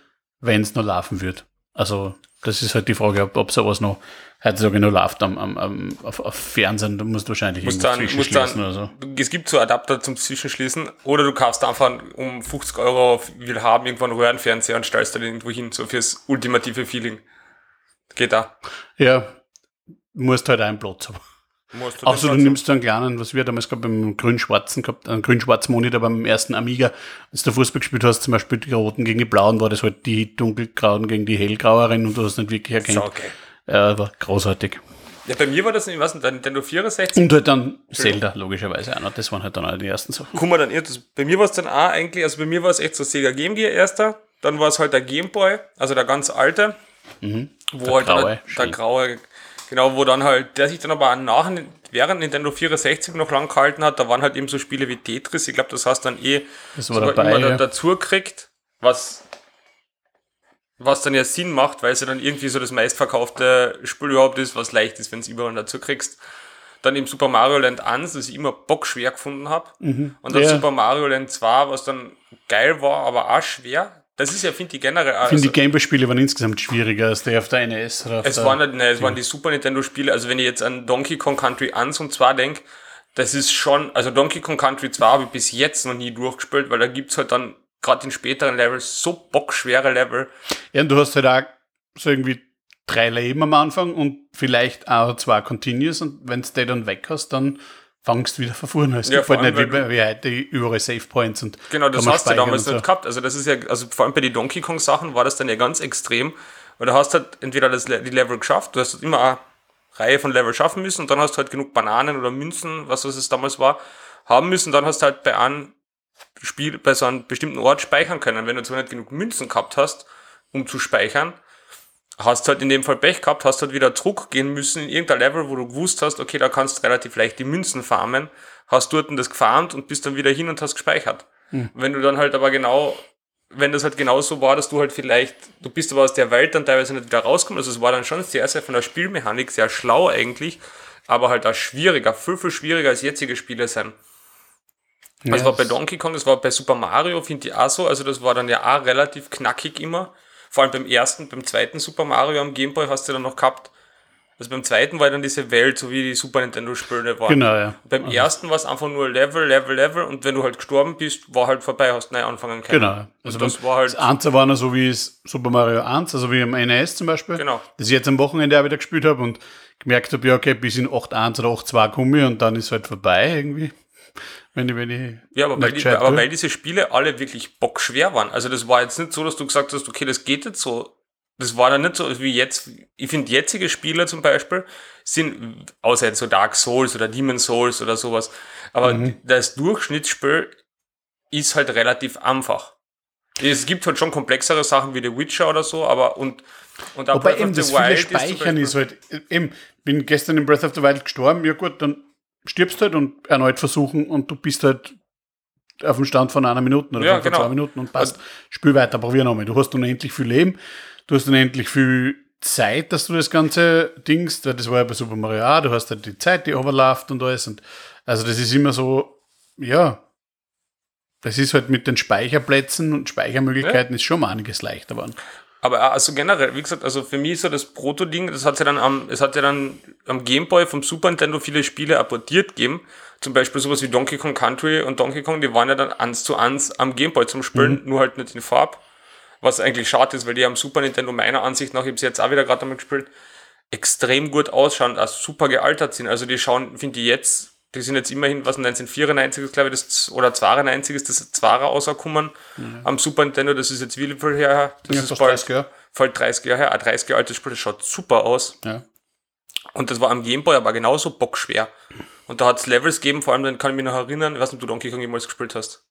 wenn es noch laufen wird. Also, das ist halt die Frage, ob, ob sowas noch heutzutage noch läuft am, am, am, auf, auf Fernsehen. Du musst wahrscheinlich Muss irgendwas dann, muss zwischenschließen dann, oder so. Es gibt so Adapter zum Zwischenschließen oder du kaufst einfach um 50 Euro, will haben, irgendwann Röhrenfernseher und stellst dann irgendwo hin, so fürs ultimative Feeling. Geht da. Ja, musst halt einen Platz haben. Musst Außer du nimmst so einen kleinen, was wir damals gehabt beim grün-schwarzen gehabt, einen grün-schwarzen Monitor beim ersten Amiga. Als du Fußball gespielt hast, zum Beispiel die Roten gegen die Blauen, war das halt die dunkelgrauen gegen die hellgraueren und du hast nicht wirklich erkannt. so, okay. Ja, war großartig. Ja, bei mir war das, ich weiß nicht, der Nintendo 64. Und halt dann Zelda, logischerweise auch noch. Das waren halt dann auch die ersten Sachen. Guck mal, dann. Bei mir war es dann auch eigentlich, also bei mir war es echt so Sega Game Gear erster, dann war es halt der Game Boy, also der ganz alte, wo Mhm. Der halt graue, der, der graue, Genau, wo dann halt, der sich dann aber nach, während Nintendo 64 noch lang gehalten hat, da waren halt eben so Spiele wie Tetris. Ich glaube, das hast dann eh Das war dabei, immer ja. da, dazu gekriegt, was, was dann ja Sinn macht, weil es ja dann irgendwie so das meistverkaufte Spiel überhaupt ist, was leicht ist, wenn es überall dazu kriegst. Dann eben Super Mario Land 1, das ich immer bockschwer gefunden habe. Und dann Ja. Super Mario Land 2, was dann geil war, aber auch schwer. Das ist ja, finde ich, generell. Ich Also, finde, die Gameboy-Spiele waren insgesamt schwieriger als der auf der NES oder es waren, halt- ne, es waren die Super Nintendo-Spiele. Also, wenn ich jetzt an Donkey Kong Country 1 und 2 denke, das ist schon, also Donkey Kong Country 2 habe ich bis jetzt noch nie durchgespielt, weil da gibt's halt dann gerade in späteren Levels so bockschwere Level. Ja, und du hast halt auch so irgendwie drei Leben am Anfang und vielleicht auch zwei Continuous und wenn du die dann weg hast, dann fangst wieder von vorne. Es Ja, gibt vor halt nicht wie, bei- wie heute überall Save Points und Genau, das hast du damals und nicht gehabt. Also das ist ja, also vor allem bei den Donkey Kong Sachen war das dann ja ganz extrem, weil du hast halt entweder das, die Level geschafft, du hast halt immer eine Reihe von Level schaffen müssen und dann hast du halt genug Bananen oder Münzen, was das es damals war, haben müssen, dann hast du halt bei einem Spiel, bei so einem bestimmten Ort speichern können. Wenn du zwar nicht genug Münzen gehabt hast, um zu speichern, hast halt in dem Fall Pech gehabt, hast halt wieder Druck gehen müssen in irgendein Level, wo du gewusst hast, okay, da kannst du relativ leicht die Münzen farmen, hast dort das gefarmt und bist dann wieder hin und hast gespeichert. Wenn du dann halt aber genau, wenn das halt genau so war, dass du halt vielleicht, du bist aber aus der Welt dann teilweise nicht wieder rausgekommen, also es war dann schon sehr, sehr von der Spielmechanik sehr schlau eigentlich, aber halt auch schwieriger, viel, viel schwieriger als jetzige Spiele sein. Das Ja, war bei Donkey Kong, das war bei Super Mario, finde ich auch so. Also das war dann ja auch relativ knackig immer. Vor allem beim ersten, beim zweiten Super Mario am Gameboy hast du dann noch gehabt. Also beim zweiten war dann diese Welt, so wie die Super Nintendo-Spiele waren. Genau, ja. Beim ersten war es einfach nur Level, Level, Level und wenn du halt gestorben bist, war halt vorbei, hast neu anfangen können. Genau. Also das das war halt- Das 1 war noch so wie es Super Mario 1, also wie am NES zum Beispiel. Genau. Das ich jetzt am Wochenende auch wieder gespielt habe und gemerkt habe, ja, okay, bis in 8.1 oder 8.2 komme ich und dann ist halt vorbei irgendwie. Wenn ich, wenn ich Ja, aber, weil, die, aber weil diese Spiele alle wirklich bockschwer waren. Also das war jetzt nicht so, dass du gesagt hast, okay, das geht jetzt so. Das war dann nicht so wie jetzt. Ich finde, jetzige Spiele zum Beispiel sind, außer jetzt so Dark Souls oder Demon Souls oder sowas, aber Mhm. das Durchschnittsspiel ist halt relativ einfach. Es gibt halt schon komplexere Sachen wie The Witcher oder so, aber und, und auch Wobei Breath eben of das the viele Wild ist Speichern ist, Beispiel- halt, eben, bin gestern in Breath of the Wild gestorben, ja gut, dann stirbst halt und erneut versuchen und du bist halt auf dem Stand von einer Minute oder Ja, von genau. zwei Minuten und passt. Spiel weiter, probier nochmal. Du hast unendlich viel Leben, du hast unendlich viel Zeit, dass du das ganze Dings, weil das war ja bei Super Mario auch, du hast halt die Zeit, die overläuft und alles und also das ist immer so, ja, das ist halt mit den Speicherplätzen und Speichermöglichkeiten ist schon mal einiges leichter geworden. Aber auch, also generell, wie gesagt, also für mich ist so das Proto-Ding, das hat ja dann am, es hat ja dann am Gameboy vom Super Nintendo viele Spiele apportiert gegeben. Zum Beispiel sowas wie Donkey Kong Country und Donkey Kong, die waren ja dann eins zu eins am Gameboy zum Spielen, nur halt nicht in Farb. Was eigentlich schade ist, weil die am Super Nintendo meiner Ansicht nach, ich habe sie jetzt auch wieder gerade einmal gespielt, extrem gut ausschauen, also super gealtert sind. Also die schauen, finde ich jetzt, die sind jetzt immerhin, was 1994 ist, glaube ich, das, oder 92 ist das Zwarer rausgekommen am Super Nintendo, das ist jetzt wie viel her? Das Ja, ist bald, 30 Jahre. bald 30 Jahre her, ein 30 Jahre altes Spiel, das schaut super aus. Ja. Und das war am Gameboy aber genauso bockschwer. Und da hat es Levels gegeben, vor allem, dann kann ich mich noch erinnern, ich weiß nicht, ob du Donkey Kong jemals gespielt hast.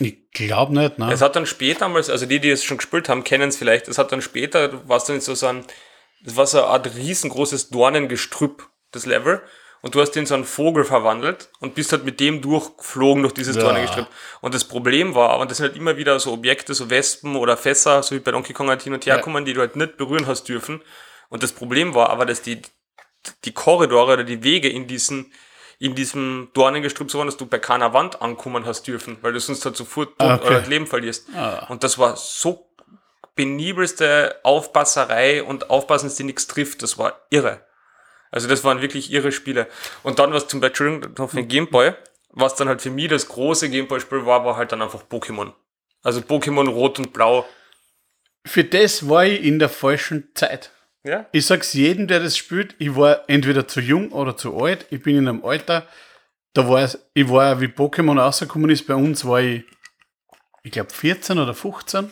Ich glaube nicht, ne? Es hat dann später also die, die es schon gespielt haben, kennen es vielleicht, es hat dann später, du warst dann so, so ein, das war so eine Art riesengroßes Dornengestrüpp, das Level. Und du hast den so einen Vogel verwandelt und bist halt mit dem durchgeflogen durch dieses Ja. Dornengestrüpp. Und das Problem war, aber das sind halt immer wieder so Objekte, so Wespen oder Fässer, so wie bei Donkey Kong halt hin und her Ja. kommen, die du halt nicht berühren hast dürfen. Und das Problem war aber, dass die, die Korridore oder die Wege in diesen, in diesem Dornengestrüpp so waren, dass du bei keiner Wand ankommen hast dürfen, weil du sonst halt sofort Ah, tot okay. das Leben verlierst. Ah. Und das war so penibelste Aufpasserei und Aufpassen, dass die nichts trifft. Das war irre. Also das waren wirklich irre Spiele. Und dann, was zum Beispiel für den Gameboy, was dann halt für mich das große Gameboy-Spiel war, war halt dann einfach Pokémon. Also Pokémon Rot und Blau. Für das war ich in der falschen Zeit. Ja? Ich sag's jedem, der das spielt, ich war entweder zu jung oder zu alt. Ich bin in einem Alter, da war es, ich war, wie Pokémon rausgekommen ist, bei uns war ich, ich glaube 14 oder 15.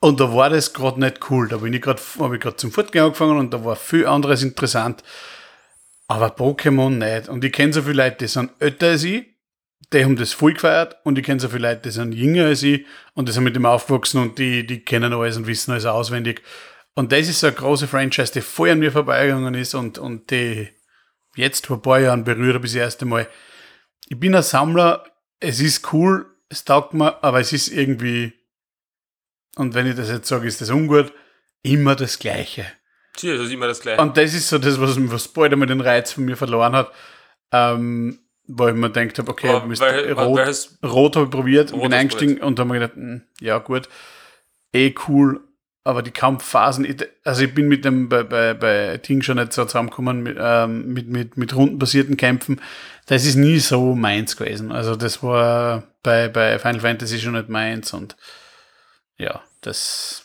Und da war das gerade nicht cool. Da bin ich gerade, habe ich gerade zum Fortgehen angefangen und da war viel anderes interessant. Aber Pokémon nicht. Und ich kenne so viele Leute, die sind älter als ich, die haben das voll gefeiert und ich kenne so viele Leute, die sind jünger als ich und die sind mit dem aufgewachsen und die, die kennen alles und wissen alles auswendig. Und das ist so eine große Franchise, die voll an mir vorbeigegangen ist und, und die jetzt vor ein paar Jahren berühre bis das erste Mal. Ich bin ein Sammler, es ist cool, es taugt mir, aber es ist irgendwie, und wenn ich das jetzt sage, ist das ungut, immer das Gleiche. Tja, das ist immer das Gleiche. Und das ist so das, was, was bald einmal den Reiz von mir verloren hat. Ähm, wo ich mir gedacht habe, okay, Aber weil- rot, weil rot habe ich probiert und Rot bin eingestiegen und habe mir gedacht, hm, ja gut, eh cool, aber die Kampfphasen, ich, also ich bin mit dem bei, bei, bei Ting schon nicht so zusammengekommen mit, ähm, mit, mit, mit rundenbasierten Kämpfen. Das ist nie so meins gewesen. Also das war bei, bei Final Fantasy schon nicht meins und ja, das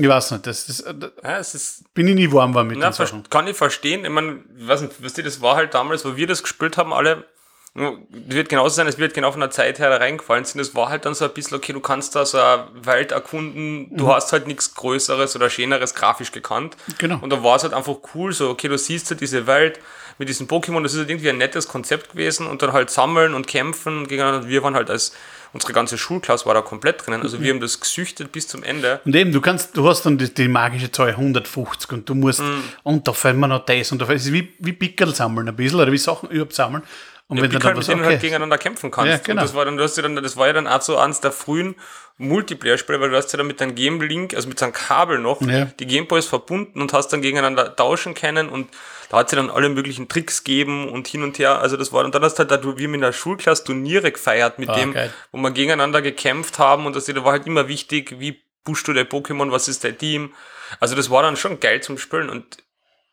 ich weiß nicht, das, das, da Ja, es ist bin ich nie warm war mit Na, den Sachen. kann ich verstehen. Ich meine, weiß nicht, weißt du, das war halt damals, wo wir das gespielt haben, alle. Wird genauso sein, es wird genau von der Zeit her da reingefallen sind. Es war halt dann so ein bisschen, okay, du kannst da so eine Welt erkunden, du hast halt nichts Größeres oder Schöneres grafisch gekannt. Genau. Und da war es halt einfach cool, so, okay, du siehst halt diese Welt mit diesen Pokémon, das ist halt irgendwie ein nettes Konzept gewesen und dann halt sammeln und kämpfen und gegeneinander. Und wir waren halt als, unsere ganze Schulklasse war da komplett drinnen. Also wir haben das gesüchtet bis zum Ende. Und eben, du kannst, du hast dann die, die magische Zahl 150 und du musst, Mhm. und da fällt mir noch das und da fällt, es ist wie, wie Pickel sammeln ein bisschen oder wie Sachen überhaupt sammeln. Und wenn dann halt, mit denen halt okay, gegeneinander kämpfen kannst. Ja, genau. Und das war dann, du hast ja dann, das war ja dann auch so eins der frühen Multiplayer-Spiele, weil du hast ja dann mit deinem Game Link, also mit deinem Kabel noch, Ja. die Gameboys verbunden und hast dann gegeneinander tauschen können und da hat sie dann alle möglichen Tricks gegeben und hin und her. Also das war, und dann hast du halt, da, wir in der Schulklasse Turniere gefeiert mit Ah, dem, geil. wo wir gegeneinander gekämpft haben und das da war halt immer wichtig, wie pushst du dein Pokémon, was ist dein Team. Also das war dann schon geil zum Spielen und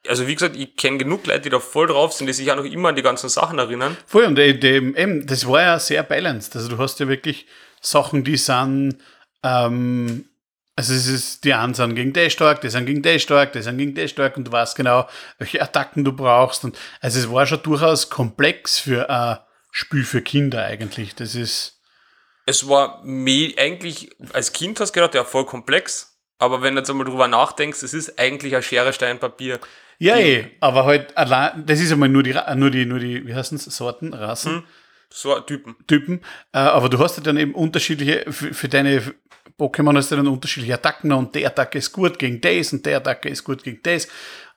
also wie gesagt, ich kenne genug Leute, die da voll drauf sind, die sich auch noch immer an die ganzen Sachen erinnern. voll, und eben, das war ja sehr balanced. Also du hast ja wirklich Sachen, die sind, ähm, also es ist, die einen sind gegen die stark, die sind gegen die stark, die sind gegen die stark und du weißt genau, welche Attacken du brauchst. Und also es war schon durchaus komplex für ein Spiel für Kinder eigentlich. Das ist, es war eigentlich, als Kind hast du gedacht, ja, voll komplex. Aber wenn du jetzt einmal drüber nachdenkst, es ist eigentlich ein Schere, Stein, Papier. Ja, eh, aber halt allein, das ist einmal nur die, Ra- nur die, nur die, wie heißen es, Sorten, Rassen, So ein Typen. Typen. Äh, aber du hast ja dann eben unterschiedliche, für, für deine Pokémon hast du dann unterschiedliche Attacken und die Attacke ist gut gegen das und der Attacke ist gut gegen das.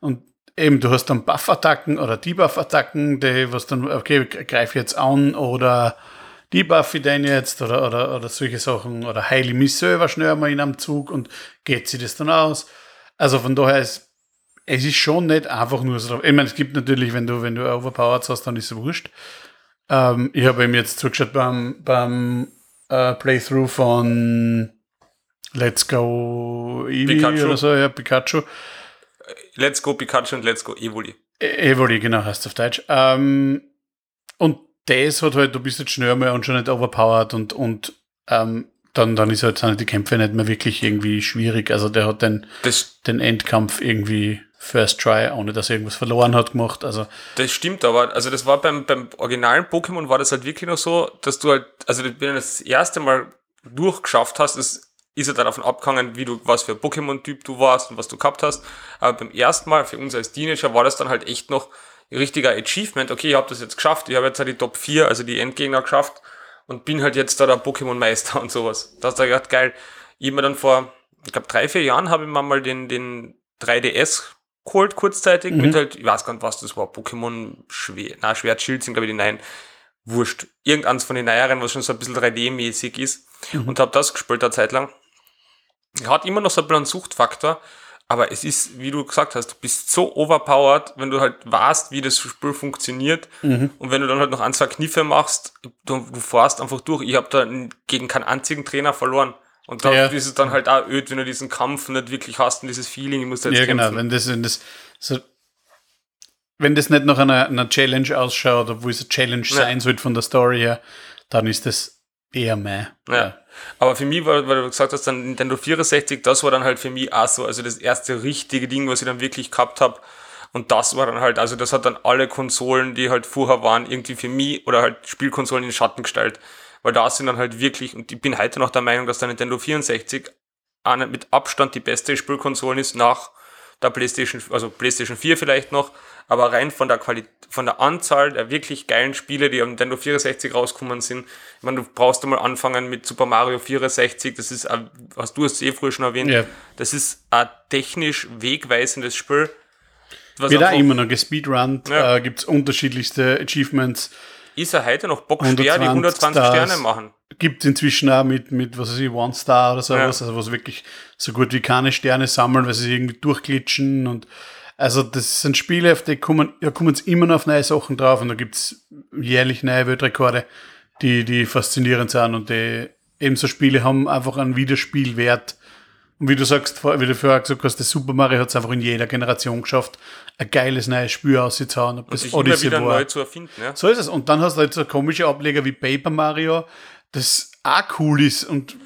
Und eben, du hast dann Buff-Attacken oder Debuff-Attacken, die, was dann, okay, greif jetzt an oder debuff ich den jetzt oder, oder, oder solche Sachen oder heile mich selber schnell mal in einem Zug und geht sie das dann aus. Also von daher ist es ist schon nicht einfach nur so. Ich meine, es gibt natürlich, wenn du, wenn du Overpowered hast, dann ist es wurscht. Ähm, ich habe ihm jetzt zugeschaut beim, beim äh, Playthrough von Let's Go Eevee Pikachu. oder so, ja, Pikachu. Let's go Pikachu und Let's go Evoli. E- Evoli, genau, heißt auf Deutsch. Ähm, und das hat halt, du bist jetzt schnell mal und schon nicht overpowered und, und ähm, dann, dann ist halt sind die Kämpfe nicht mehr wirklich irgendwie schwierig. Also der hat den, Das, den Endkampf irgendwie First Try, ohne dass er irgendwas verloren hat, gemacht. Also das stimmt aber. Also das war beim, beim originalen Pokémon war das halt wirklich noch so, dass du halt, also wenn du das erste Mal durchgeschafft hast, ist, ist er dann davon abgehangen, wie du, was für Pokémon-Typ du warst und was du gehabt hast. Aber beim ersten Mal, für uns als Teenager, war das dann halt echt noch ein richtiger Achievement. Okay, ich habe das jetzt geschafft, ich habe jetzt halt die Top 4, also die Endgegner geschafft und bin halt jetzt da der Pokémon-Meister und sowas. Da hast du gedacht, geil. Ich mir dann vor, ich glaube, drei, vier Jahren habe ich mir mal den, den 3DS geholt, kurzzeitig, mit halt, ich weiß gar nicht, was das war, Pokémon Schwer, na, Schwert, Schild sind, glaube ich, die neuen. Wurscht. Irgendeins von den neueren, was schon so ein bisschen 3D-mäßig ist. Und habe das gespielt eine Zeit lang. Hat immer noch so ein bisschen einen Suchtfaktor, aber es ist, wie du gesagt hast, du bist so overpowered, wenn du halt weißt, wie das Spiel funktioniert. Und wenn du dann halt noch ein, zwei Kniffe machst, du, du fährst einfach durch. Ich habe da gegen keinen einzigen Trainer verloren. Und da Ja. ist es dann halt auch öd, wenn du diesen Kampf nicht wirklich hast und dieses Feeling, ich muss da jetzt Ja, kämpfen. genau. Wenn das, wenn das, so, wenn das nicht nach einer, einer Challenge ausschaut, obwohl es eine Challenge Ja. sein sollte von der Story her, dann ist das eher meh. Ja. Aber für mich, weil, weil du gesagt hast, dann Nintendo 64, das war dann halt für mich auch so, also das erste richtige Ding, was ich dann wirklich gehabt habe. Und das war dann halt, also das hat dann alle Konsolen, die halt vorher waren, irgendwie für mich oder halt Spielkonsolen in den Schatten gestellt. Weil da sind dann halt wirklich, und ich bin heute noch der Meinung, dass der Nintendo 64 eine mit Abstand die beste Spielkonsole ist nach der PlayStation, also PlayStation 4 vielleicht noch, aber rein von der Qualität, von der Anzahl der wirklich geilen Spiele, die am Nintendo 64 rausgekommen sind. Ich meine, du brauchst einmal anfangen mit Super Mario 64, das ist, ein, was du hast eh früher schon erwähnt, Ja. das ist ein technisch wegweisendes Spiel. Was Wird auch immer noch gespeedrunnt, Ja. äh, gibt es unterschiedlichste Achievements. Ist er heute noch bockschwer, die 120 120 Stars. Sterne machen. Gibt inzwischen auch mit, mit, was weiß ich, One Star oder sowas, Ja. also was wirklich so gut wie keine Sterne sammeln, weil sie irgendwie durchglitschen und also das sind Spiele, auf die kommen, ja, kommen es immer noch auf neue Sachen drauf und da gibt es jährlich neue Weltrekorde, die, die faszinierend sind und die eben so Spiele haben einfach einen Wiederspielwert. Und wie du sagst, wie du vorher gesagt hast, das Super Mario hat es einfach in jeder Generation geschafft, ein geiles neues Spiel auszuhauen. Ob Und das sich immer Odyssey wieder war. neu zu erfinden. Ja. So ist es. Und dann hast du halt so komische Ableger wie Paper Mario, das auch cool ist und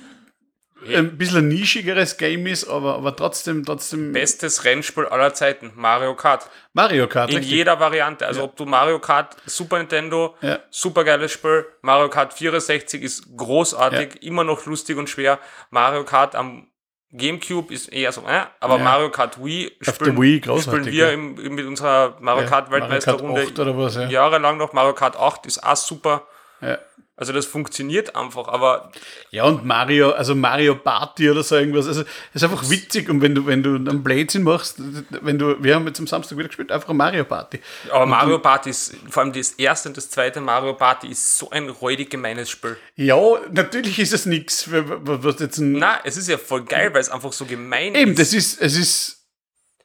ein bisschen ein nischigeres Game ist, aber, aber trotzdem, trotzdem Bestes Rennspiel aller Zeiten, Mario Kart. Mario Kart. In richtig. jeder Variante. Also ob du Mario Kart Super Nintendo, Ja. super geiles Spiel. Mario Kart 64 ist großartig, immer noch lustig und schwer. Mario Kart am Gamecube ist eher so, äh, aber Ja. Mario Kart Wii der Wii spielen wir im, im, mit unserer Mario Ja, Kart Weltmeisterrunde 8 oder was, ja. jahrelang noch. Mario Kart 8 ist auch super. Ja. Also das funktioniert einfach, aber ja, und Mario, also Mario Party oder so irgendwas. Also, es ist einfach witzig. Und wenn du, wenn du einen Blödsinn machst, wenn du, wir haben jetzt am Samstag wieder gespielt, einfach eine Mario Party. Aber Mario Party ist, vor allem das erste und das zweite Mario Party ist so ein räudig gemeines Spiel. Ja, natürlich ist es nichts, was jetzt ein. Na, es ist ja voll geil, weil es einfach so gemein Eben, ist. das ist, es ist,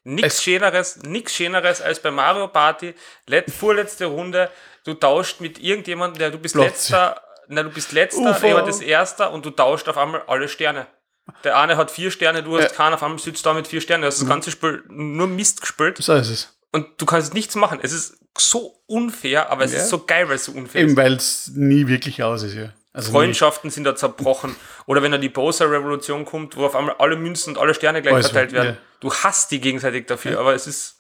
Nix Schöneres, nix Schöneres als bei Mario Party. Let, vorletzte Runde, du tauscht mit irgendjemandem, der du bist Platz. letzter, na du bist letzter, Ufer. jemand ist erster und du tauscht auf einmal alle Sterne. Der eine hat vier Sterne, du hast Ja. Mhm. keinen, auf einmal sitzt da mit vier Sternen. Du hast das ganze Spiel nur Mist gespielt so ist es. und du kannst nichts machen. Es ist so unfair, aber es Ja. ist so geil, weil es so unfair Eben, ist. weil es nie wirklich aus ist, ja. Also nie. Freundschaften sind da zerbrochen. Oder wenn da die Bowser-Revolution kommt, wo auf einmal alle Münzen und alle Sterne gleich Alles, verteilt werden. ja. Du hasst die gegenseitig dafür, aber es ist.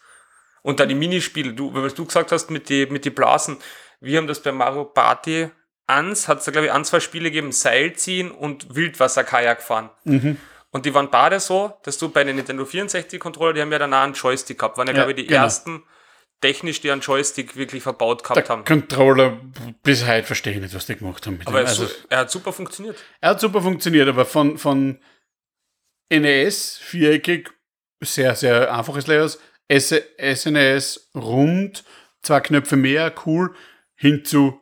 Und dann die Minispiele, du, was du gesagt hast mit die, mit die Blasen, wir haben das bei Mario Party 1, hat es da glaube ich ein, zwei Spiele gegeben, Seilziehen und Wildwasser-Kajak fahren. Mhm. Und die waren beide so, dass du bei den Nintendo 64-Controller, die haben ja danach einen Joystick gehabt, waren ja, Ja, glaube ich die genau. ersten technisch, die einen Joystick wirklich verbaut Der gehabt haben. Controller, bis heute verstehe ich nicht, was die gemacht haben mit Aber dem. Also, er hat super funktioniert. er hat super funktioniert, aber von, von NES, viereckig, sehr, sehr einfaches Layout, S SNES rund, zwei Knöpfe mehr, cool, hin zu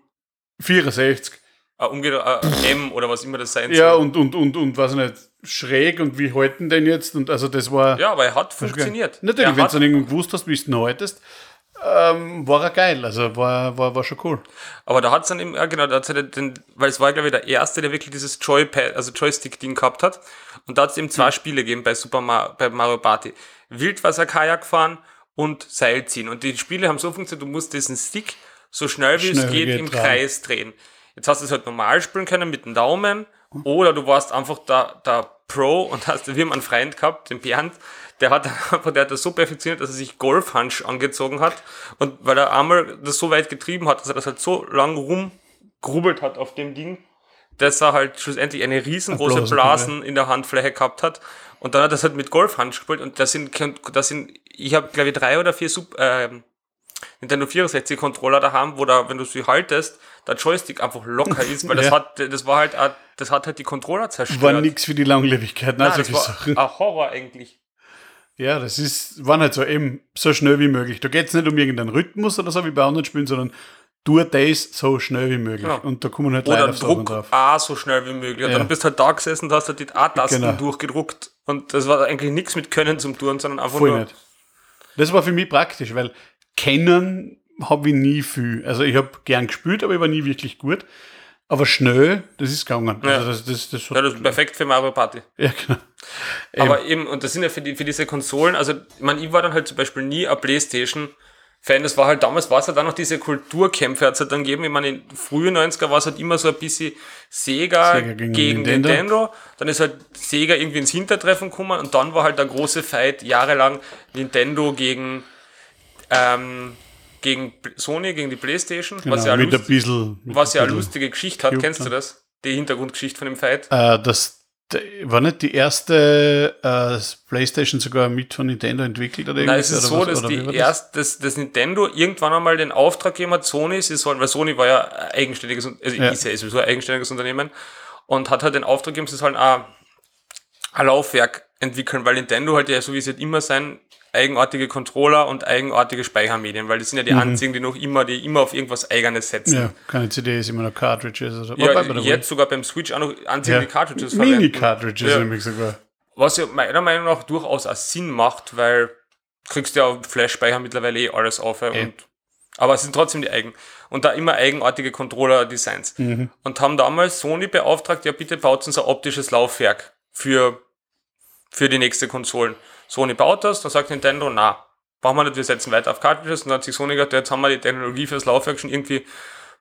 64. äh, umgeht, äh, M oder was immer das sein Ja, soll. und, und, und, und, weiß ich nicht, schräg und wie halten den jetzt? Und also das war. Ja, aber er hat funktioniert. Natürlich, er wenn du dann irgendwo gewusst hast, wie du ihn haltest, ähm, war er geil. Also war, war, war schon cool. aber da hat es dann eben, ja genau, da hat's den, weil es war, glaube ich, der erste, der wirklich dieses Joypad, also Joystick-Ding gehabt hat. Und da hat es eben zwei Spiele gegeben bei Super Mario, bei Mario Party. Wildwasser-Kajak fahren und Seilziehen. Und die Spiele haben so funktioniert, du musst diesen Stick so schnell wie es Schnell geht geht im dran. Kreis drehen. Jetzt hast du es halt normal spielen können mit dem Daumen oder du warst einfach der, der Pro und hast, wir haben einen Freund gehabt, den Bernd, der hat der hat das so perfektioniert, dass er sich Golfhansch angezogen hat und weil er einmal das so weit getrieben hat, dass er das halt so lang rumgrubbelt hat auf dem Ding, dass er halt schlussendlich eine riesengroße Blasen- in der Handfläche gehabt hat und dann hat er das halt mit Golfhansch gespielt und das sind, das sind, ich habe glaube ich drei oder vier Sub, ähm, Nintendo 64 Controller da haben, wo da, wenn du sie haltest, der Joystick einfach locker ist, weil das Ja. hat, das war halt, das hat halt die Controller zerstört. War nix für die Langlebigkeit. Nein, Nein, das war Sachen. ein Horror eigentlich. Ja, das ist, war nicht so eben so schnell wie möglich. Da geht es nicht um irgendeinen Rhythmus oder so wie bei anderen Spielen, sondern tu das so schnell wie möglich. Genau. Und da kommen halt Oder leider Sachen Druck drauf. auch so schnell wie möglich. Und Ja. dann bist du halt da gesessen und hast halt die A-Tasten Genau. durchgedruckt. Und das war eigentlich nichts mit Können zum Tun, sondern einfach Voll nur. nicht. Das war für mich praktisch, weil kennen habe ich nie viel. Also ich habe gern gespielt, aber ich war nie wirklich gut. Aber schnell, das ist gegangen. Ja. Also das, das, das, Ja, das ist perfekt für Mario Party. ja, genau. Aber eben, und das sind ja für, die, für diese Konsolen, also, ich meine, ich war dann halt zum Beispiel nie ein Playstation-Fan. Das war halt damals, war es halt dann noch diese Kulturkämpfe, hat es halt dann gegeben. Ich meine, in frühen 90er war es halt immer so ein bisschen Sega, Sega gegen, gegen Nintendo. Nintendo. Dann ist halt Sega irgendwie ins Hintertreffen gekommen und dann war halt der große Fight jahrelang Nintendo gegen, ähm, gegen Sony, gegen die Playstation. genau was ja, eine mit ein lust- bisschen. mit was ja ein eine lustige Geschichte hat. Cube Kennst du dann. das? Die Hintergrundgeschichte von dem Fight? Äh, dass war nicht die erste äh, Playstation sogar mit von Nintendo entwickelt oder Nein, es ist so, was, dass die erst, dass, dass Nintendo irgendwann einmal den Auftrag gegeben hat, Sony, sie sollen, weil Sony war ja eigenständiges, also ja. ist ja sowieso ein eigenständiges Unternehmen und hat halt den Auftrag gegeben, sie sollen ein, ein Laufwerk entwickeln, weil Nintendo halt ja, so wie es halt immer sein, eigenartige Controller und eigenartige Speichermedien, weil das sind ja die mhm. einzigen, die noch immer, die immer auf irgendwas Eigenes setzen. Ja, keine CDs, immer noch Cartridges. Oder ja, jetzt sogar beim Switch auch noch einzige ja. Cartridges verwenden. Mini-Cartridges ja. nämlich sogar. Was ja meiner Meinung nach durchaus auch Sinn macht, weil du kriegst ja auf Flash-Speicher mittlerweile eh alles auf. Ey. Und, aber es sind trotzdem die eigen. Und da immer eigenartige Controller-Designs. Mhm. Und haben damals Sony beauftragt, ja bitte baut uns ein optisches Laufwerk für, für die nächste Konsolen. Sony baut das, dann sagt Nintendo, na, brauchen wir nicht, wir setzen weiter auf Cartridges und dann hat sich Sony gesagt, jetzt haben wir die Technologie fürs Laufwerk schon irgendwie,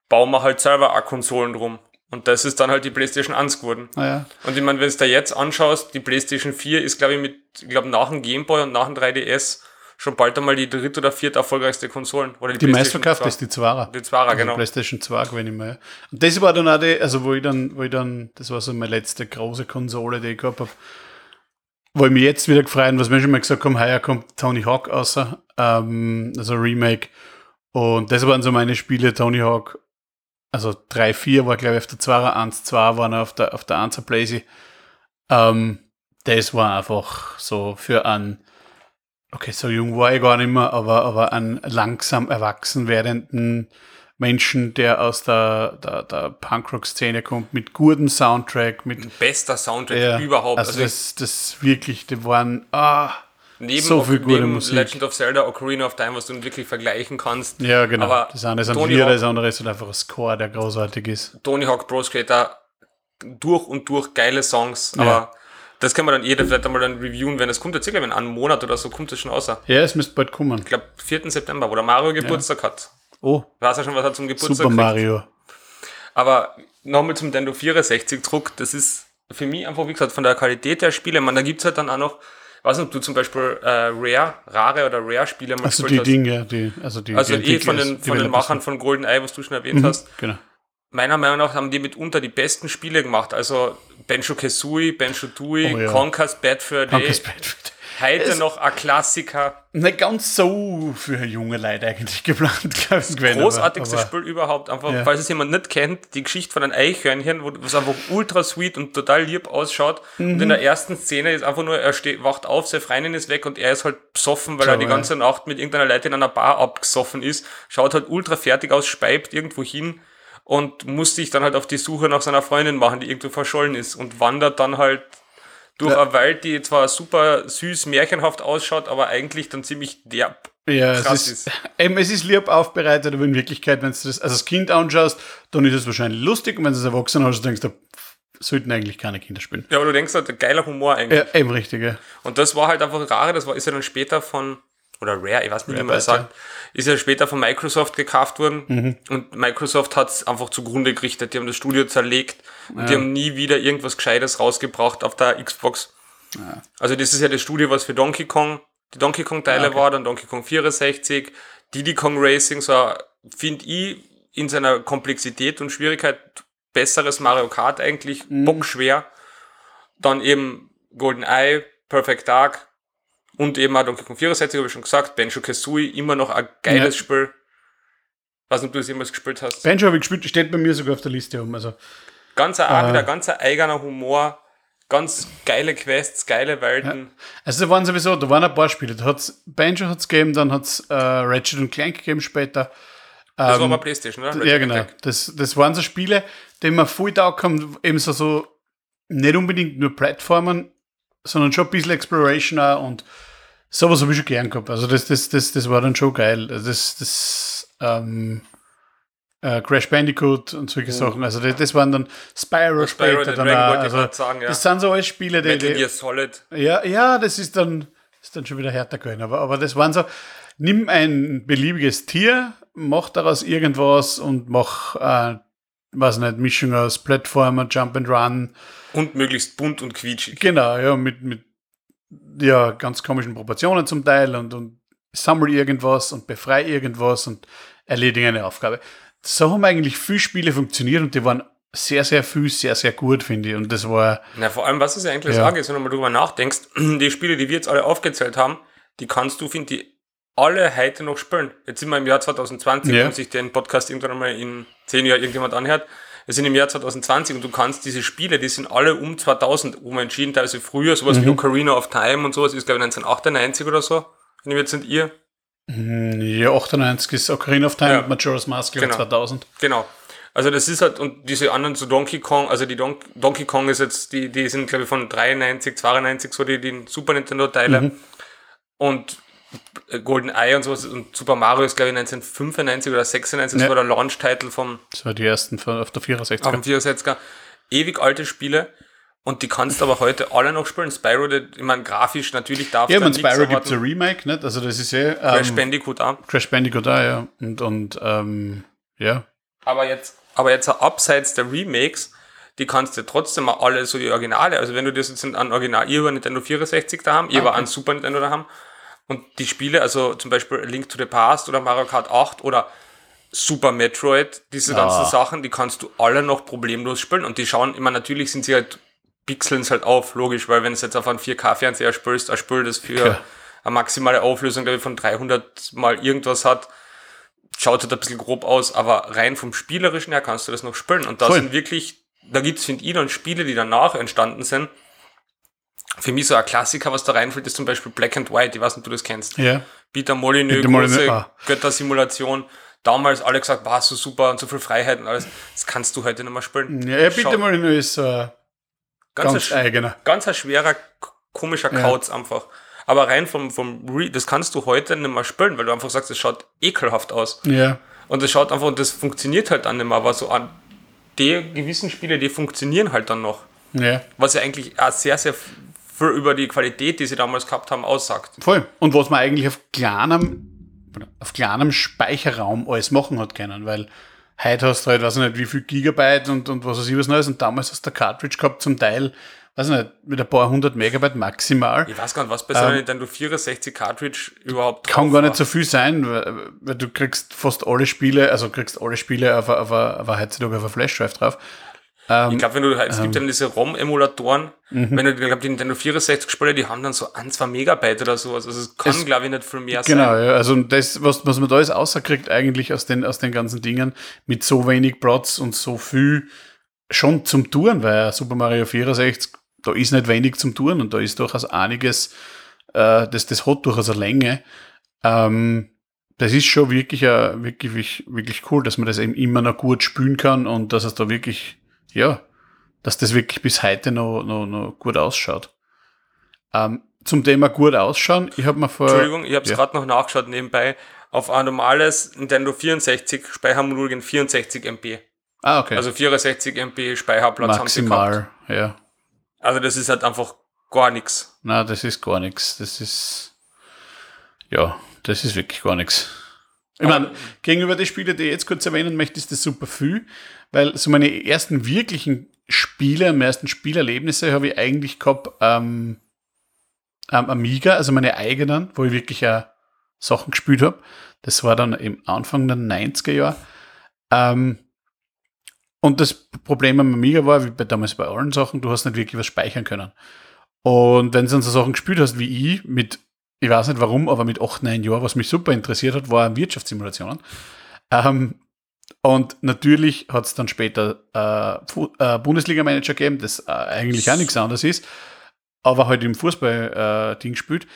bauen wir halt selber auch Konsolen drum. Und das ist dann halt die PlayStation 1 geworden. Ah, ja. Und ich meine, wenn du da jetzt anschaust, die PlayStation 4 ist, glaube ich, mit, ich glaube, nach dem Gameboy und nach dem 3DS schon bald einmal die dritte oder vierte erfolgreichste Konsolen. Oder die die meistverkaufte ist die Zwara. Die Zwara, also genau. PlayStation 2 gewinne ich mal. Und das war dann auch die, also wo ich dann, wo ich dann, das war so meine letzte große Konsole, die ich gehabt habe, ich mich jetzt wieder gefreut was wir schon mal gesagt haben, heuer kommt Tony Hawk außer, ähm, also Remake. Und das waren so meine Spiele, Tony Hawk, also 3, 4 war glaube ich auf der 2er, 1, 2 waren auf der, auf der 1er Blazy. Ähm, das war einfach so für einen, okay, so jung war ich gar nicht mehr, aber, aber einen langsam erwachsen werdenden Menschen, der aus der, der, der Punkrock-Szene kommt, mit gutem Soundtrack, mit bester Soundtrack ja, überhaupt. Also, also das, das wirklich, die waren ah, neben, so viel gute neben Musik. Legend of Zelda, Ocarina of Time, was du wirklich vergleichen kannst. Ja, genau. Aber das eine ist ein Lieder, das andere ist halt einfach ein Score, der großartig ist. Tony Hawk Pro Skater, durch und durch geile Songs, ja. aber das kann man dann jeder vielleicht einmal dann reviewen, wenn es kommt. Jetzt circa in einem Monat oder so kommt es schon außer. Ja, es müsste bald kommen. Ich glaube, 4. September, wo der Mario Geburtstag ja. hat. Oh. Weiß ja schon, was er zum Geburtstag Super Mario. Aber nochmal zum Nintendo 64 Druck, das ist für mich einfach, wie gesagt, von der Qualität der Spiele, man, da gibt es halt dann auch noch, weiß nicht, ob du zum Beispiel äh, Rare, Rare oder Rare-Spiele mal Also die Dinge, die, also die Also die eh von den, von den Machern von GoldenEye, was du schon erwähnt mhm, hast. Genau. Meiner Meinung nach haben die mitunter die besten Spiele gemacht. Also Benjo Kazooie, Benjo Tooie, oh, ja. Conker's Bad Fur Day. Conker's Bad Fur Day. Heute es noch ein Klassiker. Nicht ganz so für junge Leute eigentlich geplant. Das großartigste aber, Spiel überhaupt. Einfach, ja. falls es jemand nicht kennt, die Geschichte von einem Eichhörnchen, wo es einfach ultra sweet und total lieb ausschaut. Mhm. Und in der ersten Szene ist einfach nur, er steht, wacht auf, seine Freundin ist weg und er ist halt besoffen, weil Schau, er die ganze ja. Nacht mit irgendeiner Leute in einer Bar abgesoffen ist. Schaut halt ultra fertig aus, speibt irgendwo hin und muss sich dann halt auf die Suche nach seiner Freundin machen, die irgendwo verschollen ist und wandert dann halt durch ja. eine Welt, die zwar super süß, märchenhaft ausschaut, aber eigentlich dann ziemlich derb. Ja, krass es ist, ist. Eben, es ist lieb aufbereitet, aber in Wirklichkeit, wenn du das als Kind anschaust, dann ist es wahrscheinlich lustig und wenn du es erwachsen hast, denkst du, sollten eigentlich keine Kinder spielen. Ja, aber du denkst halt, geiler Humor eigentlich. Ja, eben richtig, ja. Und das war halt einfach rare, das war, ist ja dann später von, oder Rare, ich weiß nicht, wie man das sagt, ist ja später von Microsoft gekauft worden mhm. und Microsoft hat es einfach zugrunde gerichtet. Die haben das Studio zerlegt und ja. die haben nie wieder irgendwas Gescheites rausgebracht auf der Xbox. Ja. Also das ist ja das Studio, was für Donkey Kong, die Donkey Kong Teile okay. war, dann Donkey Kong 64, Diddy Kong Racing, so finde ich in seiner Komplexität und Schwierigkeit besseres Mario Kart eigentlich, mhm. bockschwer. Dann eben Golden Eye, Perfect Dark, und eben auch Donkey Kong 64, habe ich schon gesagt, Benjo Kazooie, immer noch ein geiles ja. Spiel. Weiß nicht, ob du es jemals gespielt hast. Benjo habe ich gespielt, steht bei mir sogar auf der Liste um. Also, ganz ein, äh, ganz ein eigener Humor, ganz geile Quests, geile Welten. Ja. Also da waren sowieso, da waren ein paar Spiele. Da hat's, Banjo hat es gegeben, dann hat es äh, Ratchet und Clank gegeben später. Das ähm, war mal Playstation, oder? Ratchet ja, genau. Das, das waren so Spiele, die mir voll taugt haben, eben so, so nicht unbedingt nur Plattformen, sondern schon ein bisschen Exploration auch und sowas habe ich schon gern gehabt. Also das, das, das, das war dann schon geil. Also das, das, ähm, äh, Crash Bandicoot und solche oh. Sachen. Also das, das, waren dann Spyro, Spyro später dann auch, also sagen, ja. Das sind so alles Spiele, die, Metal Gear Solid. Ja, ja, das ist dann, ist dann schon wieder härter gewesen. Aber, aber das waren so, nimm ein beliebiges Tier, mach daraus irgendwas und mach, äh, weiß nicht, Mischung aus Plattformer, Jump and Run. Und möglichst bunt und quietschig. Genau, ja, mit, mit ja, ganz komischen Proportionen zum Teil und, und sammle irgendwas und befreie irgendwas und erledige eine Aufgabe. So haben eigentlich viele Spiele funktioniert und die waren sehr, sehr viel, sehr, sehr gut, finde ich. Und das war. Na, vor allem, was ja eigentlich Ja. das Arge ist, wenn du mal drüber nachdenkst, die Spiele, die wir jetzt alle aufgezählt haben, die kannst du, finde ich, alle heute noch spielen. Jetzt sind wir im Jahr 2020, Ja. wenn sich den Podcast irgendwann einmal in zehn Jahren irgendjemand anhört. Wir sind im Jahr 2020 und du kannst diese Spiele, die sind alle um 2000 um entschieden, teilweise früher, sowas Mhm. wie Ocarina of Time und sowas, ist glaube ich 1998 oder so. Wenn ich jetzt nicht ihr. Hm, Ja, 98 ist Ocarina of Time Ja. und Majora's Mask Genau. 2000. Genau. Also das ist halt, und diese anderen so Donkey Kong, also die Don Donkey Kong ist jetzt, die, die sind glaube ich von 93, 92, so die, die Super Nintendo Teile. Mhm. Und Golden Eye und sowas und Super Mario ist glaube ich 1995 oder 96, das Ja. war der Launch-Titel vom, Das war die ersten von, auf der 64er. auf dem 64er. Ewig alte Spiele. Und die kannst du aber heute alle noch spielen. Spyro, der- ich meine, grafisch natürlich darf ja, man Spyro gibt es ein. Remake, nicht? Also das ist ja Crash ähm, Bandicoot auch. Crash Bandicoot da, ja. Und, und ähm, ja. Aber jetzt, aber jetzt auch abseits der Remakes, die kannst du trotzdem mal alle so die Originale, also wenn du das jetzt an Original, ihr über Nintendo 64 da haben, ihr Ah, war okay. an Super Nintendo da haben und die Spiele, also zum Beispiel Link to the Past oder Mario Kart 8 oder Super Metroid, diese ganzen Ah. Sachen, die kannst du alle noch problemlos spielen und die schauen immer, natürlich sind sie halt, pixeln es halt auf, logisch, weil wenn es jetzt auf einen 4K-Fernseher spielst, ein Spiel, das für Okay. eine maximale Auflösung, glaube ich, von 300 mal irgendwas hat, schaut halt ein bisschen grob aus, aber rein vom Spielerischen her kannst du das noch spielen. Und da Voll. sind wirklich, da gibt's finde ich, dann Spiele, die danach entstanden sind. Für mich so ein Klassiker, was da reinfällt, ist zum Beispiel Black and White. Ich weiß nicht, ob du das kennst. Ja. Peter Molyneux, Peter Molyneux, große ah. Göttersimulation. Damals alle gesagt, war so super und so viel Freiheit und alles. Das kannst du heute nicht mehr spielen. Ja, Schau- mal ist ein Ganz, ganz ein, eigener. ganz ein schwerer, komischer Ja. Kauz einfach. Aber rein vom, vom Re das kannst du heute nicht mehr spielen, weil du einfach sagst, das schaut ekelhaft aus. Ja. Und das schaut einfach, und das funktioniert halt dann nicht mehr, aber so an die gewissen Spiele, die funktionieren halt dann noch. Ja. Was ja eigentlich auch sehr, sehr viel über die Qualität, die sie damals gehabt haben, aussagt. Voll. Und was man eigentlich auf kleinem, auf kleinem Speicherraum alles machen hat können, weil heute hast du halt, weiß ich nicht, wie viel Gigabyte und, und was weiß ich was Neues und damals hast du Cartridge gehabt, zum Teil, weiß ich nicht, mit ein paar hundert Megabyte maximal. Ich weiß gar nicht, was bei so einer Nintendo 64 Cartridge überhaupt Kann gar nicht so viel sein, weil, weil du kriegst fast alle Spiele, also kriegst alle Spiele auf, a- auf, a- auf, a- heutzutage auf eine Flash-Drive drauf. Ich glaube, wenn du, es gibt dann diese ROM-Emulatoren, Mhm. wenn du, ich glaube, die Nintendo 64 Spiele, die haben dann so ein, zwei Megabyte oder sowas. Also es kann, glaube ich, nicht viel mehr Genau, sein. ja. Also das, was, was man da alles außerkriegt, eigentlich aus den, aus den ganzen Dingen, mit so wenig Prots und so viel schon zum Touren, weil Super Mario 64, da ist nicht wenig zum Touren und da ist durchaus einiges, äh, das, das hat durchaus eine Länge. Ähm, das ist schon wirklich, äh, wirklich, wirklich cool, dass man das eben immer noch gut spielen kann und dass es da wirklich, ja, dass das wirklich bis heute noch, noch, noch gut ausschaut. Ähm, zum Thema gut ausschauen, ich habe mir vor. Entschuldigung, ich habe es ja. gerade noch nachgeschaut nebenbei. Auf ein normales Nintendo 64 Speichermodul gehen 64 MB. Ah, okay. Also 64 MB Speicherplatz haben sie gehabt. Maximal, ja. Also das ist halt einfach gar nichts. Na, das ist gar nichts. Das ist, ja, das ist wirklich gar nichts. Ich meine, gegenüber den Spielen, die ich jetzt kurz erwähnen möchte, ist das super viel, weil so meine ersten wirklichen Spiele, meine ersten Spielerlebnisse habe ich eigentlich gehabt ähm, am Amiga, also meine eigenen, wo ich wirklich auch Sachen gespielt habe. Das war dann im Anfang der 90er Jahre. Ähm, und das Problem am Amiga war, wie bei, damals bei allen Sachen, du hast nicht wirklich was speichern können. Und wenn du dann so Sachen gespielt hast wie ich, mit, ich weiß nicht warum, aber mit 8, 9 Jahren, was mich super interessiert hat, waren Wirtschaftssimulationen. Ähm, und natürlich hat es dann später äh, äh, Bundesliga-Manager gegeben, das äh, eigentlich auch nichts anderes ist, aber halt im Fußball-Ding gespielt.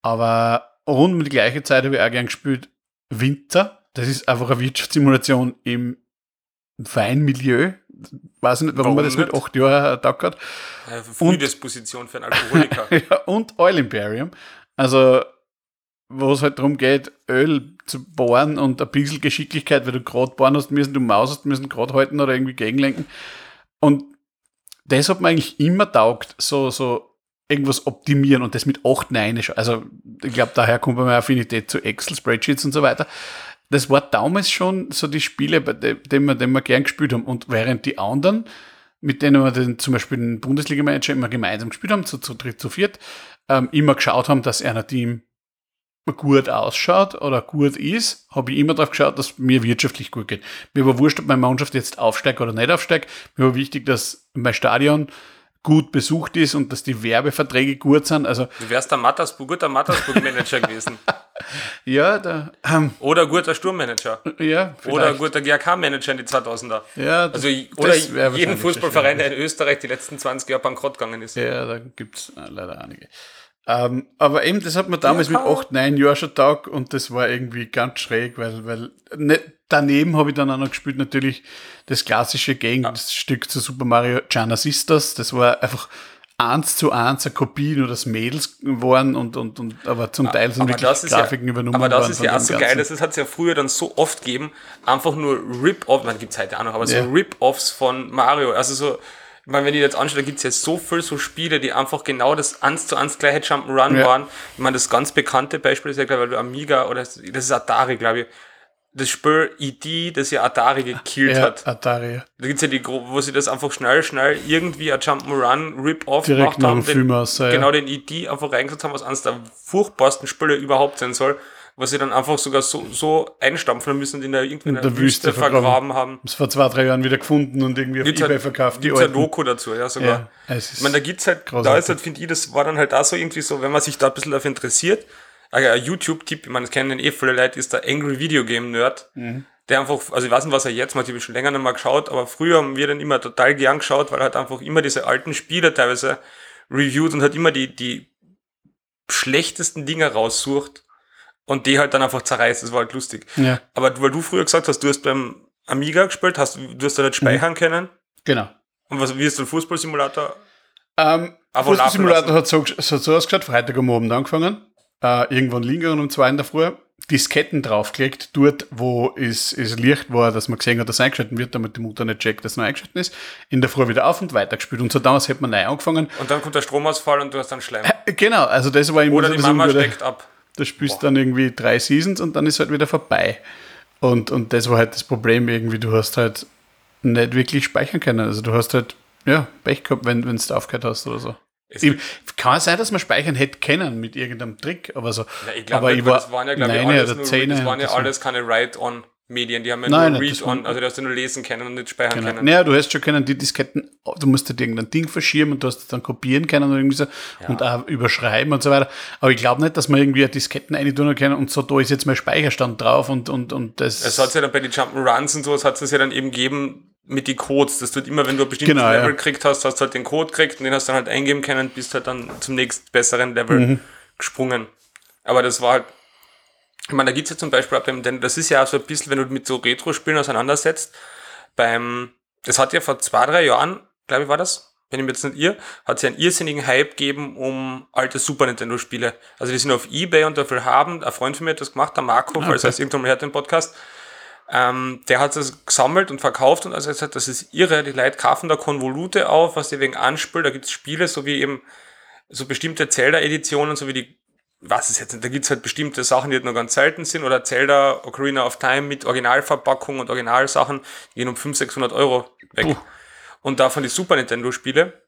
Aber rund um die gleiche Zeit habe ich auch gern gespielt Winter. Das ist einfach eine Wirtschaftssimulation im Weinmilieu. Weiß nicht, warum, Warum man das mit nicht? 8 Jahren ertaugt hat. Äh, Frühdisposition für einen Alkoholiker. ja, und Oil Imperium. Also, wo es halt darum geht, Öl zu bohren und ein bisschen Geschicklichkeit, weil du gerade bohren hast müssen, du Maus hast müssen, gerade halten oder irgendwie gegenlenken. Und das hat mir eigentlich immer taugt, so, so irgendwas optimieren und das mit 8, 9 schon. Also, ich glaube, daher kommt meine Affinität zu Excel, Spreadsheets und so weiter. Das war damals schon so die Spiele, bei de- denen wir, denen wir gern gespielt haben. Und während die anderen, mit denen wir den, zum Beispiel den Bundesliga-Manager immer gemeinsam gespielt haben, zu, zu dritt, zu viert, ähm, immer geschaut haben, dass einer Team gut ausschaut oder gut ist, habe ich immer darauf geschaut, dass mir wirtschaftlich gut geht. Mir war wurscht, ob meine Mannschaft jetzt aufsteigt oder nicht aufsteigt. Mir war wichtig, dass mein Stadion gut besucht ist und dass die Werbeverträge gut sind. Also, Du wärst der Mattersburg, guter Mattersburg-Manager gewesen. ja, da, ähm, Oder guter Sturmmanager. ja, Oder vielleicht. guter GAK-Manager in die 2000er. Ja, das- Also, oder jeden Fußballverein, der in Österreich die letzten 20 Jahre bankrott gegangen ist. Ja, da gibt's äh, leider einige. Ähm, aber eben, das hat man damals Ja, mit 8, 9 Jahren schon taugt und das war irgendwie ganz schräg, weil, weil ne, daneben habe ich dann auch noch gespielt natürlich das klassische Gegenstück zu Super Mario Gianna Sisters. Das war einfach eins zu eins eine Kopie, nur dass Mädels waren und, und, und aber zum Teil sind Aber wirklich Grafiken ja, übernommen aber das worden ist ja auch so Ganzen. geil, das hat es ja früher dann so oft gegeben, einfach nur Rip-Off, man gibt es heute auch noch, aber Ja. so Rip-Offs von Mario, also so, ich meine, wenn ich jetzt anschaue, da gibt es ja so viel so Spiele, die einfach genau das eins zu eins gleiche Jump'n'Run Ja. waren. Ich meine, das ganz bekannte Beispiel ist ja, glaube ich, Amiga oder das ist Atari, glaube ich. Das Spiel E.D., das ja Atari gekillt ja, hat. Atari. ja. Da gibt's ja die, wo sie das einfach schnell, schnell irgendwie ein Jump'n'Run Rip-Off Direkt gemacht haben. dem Film aus, ja. Genau den E.D. einfach reingesetzt haben, was eines der furchtbarsten Spiele überhaupt sein soll, was sie dann einfach sogar so, so einstampfen müssen und in der, irgendwie in der, der Wüste Wüste vergraben. vergraben haben. Hab's vor zwei, drei Jahren wieder gefunden und irgendwie auf Gibt's Ebay halt- verkauft. Die Gibt's ein. Doku dazu, ja, sogar. Ja, es Ich meine, da gibt's halt, da großartig. ist halt, finde ich, das war dann halt auch so irgendwie so, wenn man sich da ein bisschen dafür interessiert, ein YouTube-Tipp, ich meine, das kennen eh viele Leute, ist der Angry Video Game Nerd. Mhm. Der einfach, also ich weiß nicht, was er jetzt macht, ich habe schon länger nicht mehr geschaut, aber früher haben wir dann immer total gern geschaut, weil er halt einfach immer diese alten Spiele teilweise reviewt und hat immer die, die schlechtesten Dinge raussucht und die halt dann einfach zerreißt. Das war halt lustig. ja, Aber weil du früher gesagt hast, du hast beim Amiga gespielt, hast, du hast da nicht speichern können. genau. Und was, wie ist der Fußballsimulator? Ähm, Fußballsimulator hat so, so, so ausgeschaut, Freitag am Abend angefangen. Äh, irgendwann liegen um zwei in der Früh. Disketten draufgelegt, dort, wo es, es Licht war, dass man gesehen hat, dass eingeschalten wird, damit die Mutter nicht checkt, dass noch eingeschalten ist. In der Früh wieder auf und weitergespielt. Und so damals hätte man neu angefangen. Und dann kommt der Stromausfall und du hast dann Schleim. Äh, Genau, also das war immer Oder die Mama steckt ab. Da spielst du dann irgendwie drei Seasons und dann ist halt wieder vorbei. Und, und das war halt das Problem irgendwie, du hast halt nicht wirklich speichern können. Also du hast halt, ja, Pech gehabt, wenn wenn du aufgehört hast oder so. Es Ich, kann sein, dass man speichern hätte können mit irgendeinem Trick, aber so. Ja, ich glaube, aber das waren ja, glaube ich, alles, oder nur, das waren ja alles keine Write-on-Medien, die haben ja Nein, nur das Read-on, also die hast du nur lesen können und nicht speichern Genau. können. Naja, du hast schon können die Disketten, du musst halt irgendein Ding verschieben und du hast es dann kopieren können und irgendwie so und auch überschreiben und so weiter. Aber ich glaube nicht, dass man irgendwie Disketten reintun können und so, da ist jetzt mein Speicherstand drauf und, und, und das. Es hat ja dann bei den Jump'n'Runs und sowas hat es ja dann eben gegeben mit die Codes. Das tut immer, wenn du ein bestimmtes Genau, Level ja. gekriegt hast, hast du halt den Code gekriegt und den hast du dann halt eingeben können bist halt dann zum nächst besseren Level Mhm. gesprungen. Aber das war halt, ich meine, da gibt's ja zum Beispiel denn das ist ja auch so ein bisschen, wenn du mit so Retro-Spielen auseinandersetzt, beim, das hat ja vor zwei, drei Jahren, glaube ich, war das, wenn ich mir jetzt nicht irre, hat es ja einen irrsinnigen Hype gegeben um alte Super Nintendo-Spiele. Also die sind auf Ebay und dafür haben, ein Freund von mir hat das gemacht, der Marco, falls er es irgendwann mal hört, den Podcast, ähm, der hat das gesammelt und verkauft und also er hat gesagt, das ist irre, die Leute kaufen da Konvolute auf, was die wegen anspielt, da gibt's Spiele, so wie eben so bestimmte Zelda-Editionen, so wie die, was ist jetzt da gibt's halt bestimmte Sachen, die halt noch ganz selten sind, oder Zelda Ocarina of Time mit Originalverpackung und Originalsachen, die gehen um 500, 600 Euro weg. Puh. Und davon die Super Nintendo-Spiele.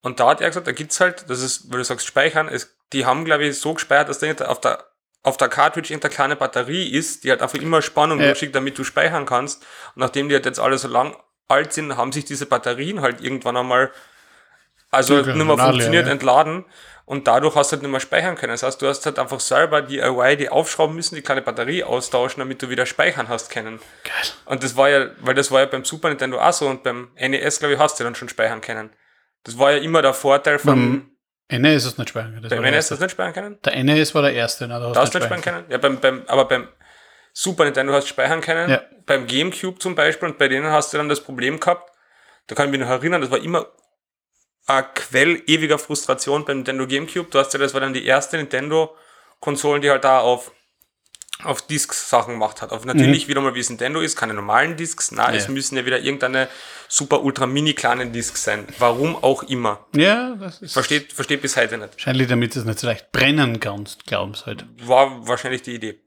Und da hat er gesagt, da gibt's halt, das ist, weil du sagst, speichern, es, die haben, glaube ich, so gespeichert, dass da auf der, auf der Cartridge irgendeine kleine Batterie ist, die halt einfach immer Spannung Ja. durchschickt, damit du speichern kannst. Und nachdem die halt jetzt alle so lang alt sind, haben sich diese Batterien halt irgendwann einmal, also nicht mehr funktioniert, ja. entladen. Und dadurch hast du halt nicht mehr speichern können. Das heißt, du hast halt einfach selber DIY die aufschrauben müssen, die kleine Batterie austauschen, damit du wieder speichern hast können. Geil. Und das war ja, weil das war ja beim Super Nintendo auch so und beim NES, glaube ich, hast du dann schon speichern können. Das war ja immer der Vorteil von, Beim NES ist nicht speichern können. Das beim NES das erste. nicht speichern können? der NES war der erste, ne? Da hast du nicht speichern können? Ja, beim, beim, aber beim Super Nintendo hast du speichern können. Ja. Beim Gamecube zum Beispiel und bei denen hast du dann das Problem gehabt, da kann ich mich noch erinnern, das war immer ein Quell ewiger Frustration beim Nintendo Gamecube. Du hast ja, das war dann die erste Nintendo-Konsolen, die halt da auf, auf Discs Sachen gemacht hat. Auf natürlich wieder mal wie es Nintendo ist, keine normalen Discs. Nein, es Ja. müssen ja wieder irgendeine super ultra mini kleinen Discs sein. Warum auch immer. Ja, das ist. Versteht, versteht bis heute nicht. Wahrscheinlich, damit es nicht so leicht brennen kannst, glauben sie halt. war wahrscheinlich die Idee.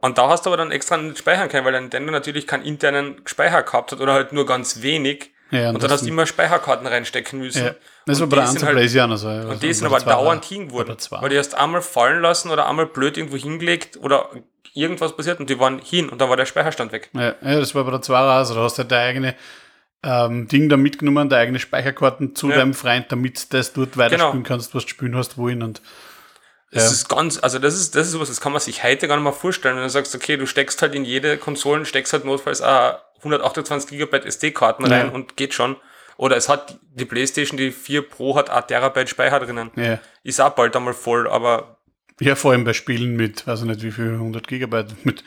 Und da hast du aber dann extra nicht speichern können, weil der Nintendo natürlich keinen internen Speicher gehabt hat oder halt nur ganz wenig. Ja, und, dann hast du immer Speicherkarten reinstecken müssen. Ja. Das war Und bei der Anzahl halt- so. Und die sind aber dauernd hing geworden. Oder zwei. Weil die hast einmal fallen lassen oder einmal blöd irgendwo hingelegt oder irgendwas passiert und die waren hin und dann war der Speicherstand weg. Ja, ja, das war bei der 2 also da hast du halt deine eigene ähm, Ding da mitgenommen, deine eigene Speicherkarten zu Ja. deinem Freund, damit du das dort weiterspielen Genau. kannst, was du spielen hast, wohin und Das Ja. ist ganz, also das ist, das ist sowas, das kann man sich heute gar nicht mal vorstellen, wenn du sagst, okay, du steckst halt in jede Konsole, steckst halt notfalls auch 128 Gigabyte SD-Karten rein Ja. und geht schon. Oder es hat die Playstation, die 4 Pro hat 1 Terabyte Speicher drinnen. ja. Ist auch bald einmal voll, aber Ja, vor allem bei Spielen mit, weiß ich nicht wie viel, 100 Gigabyte, mit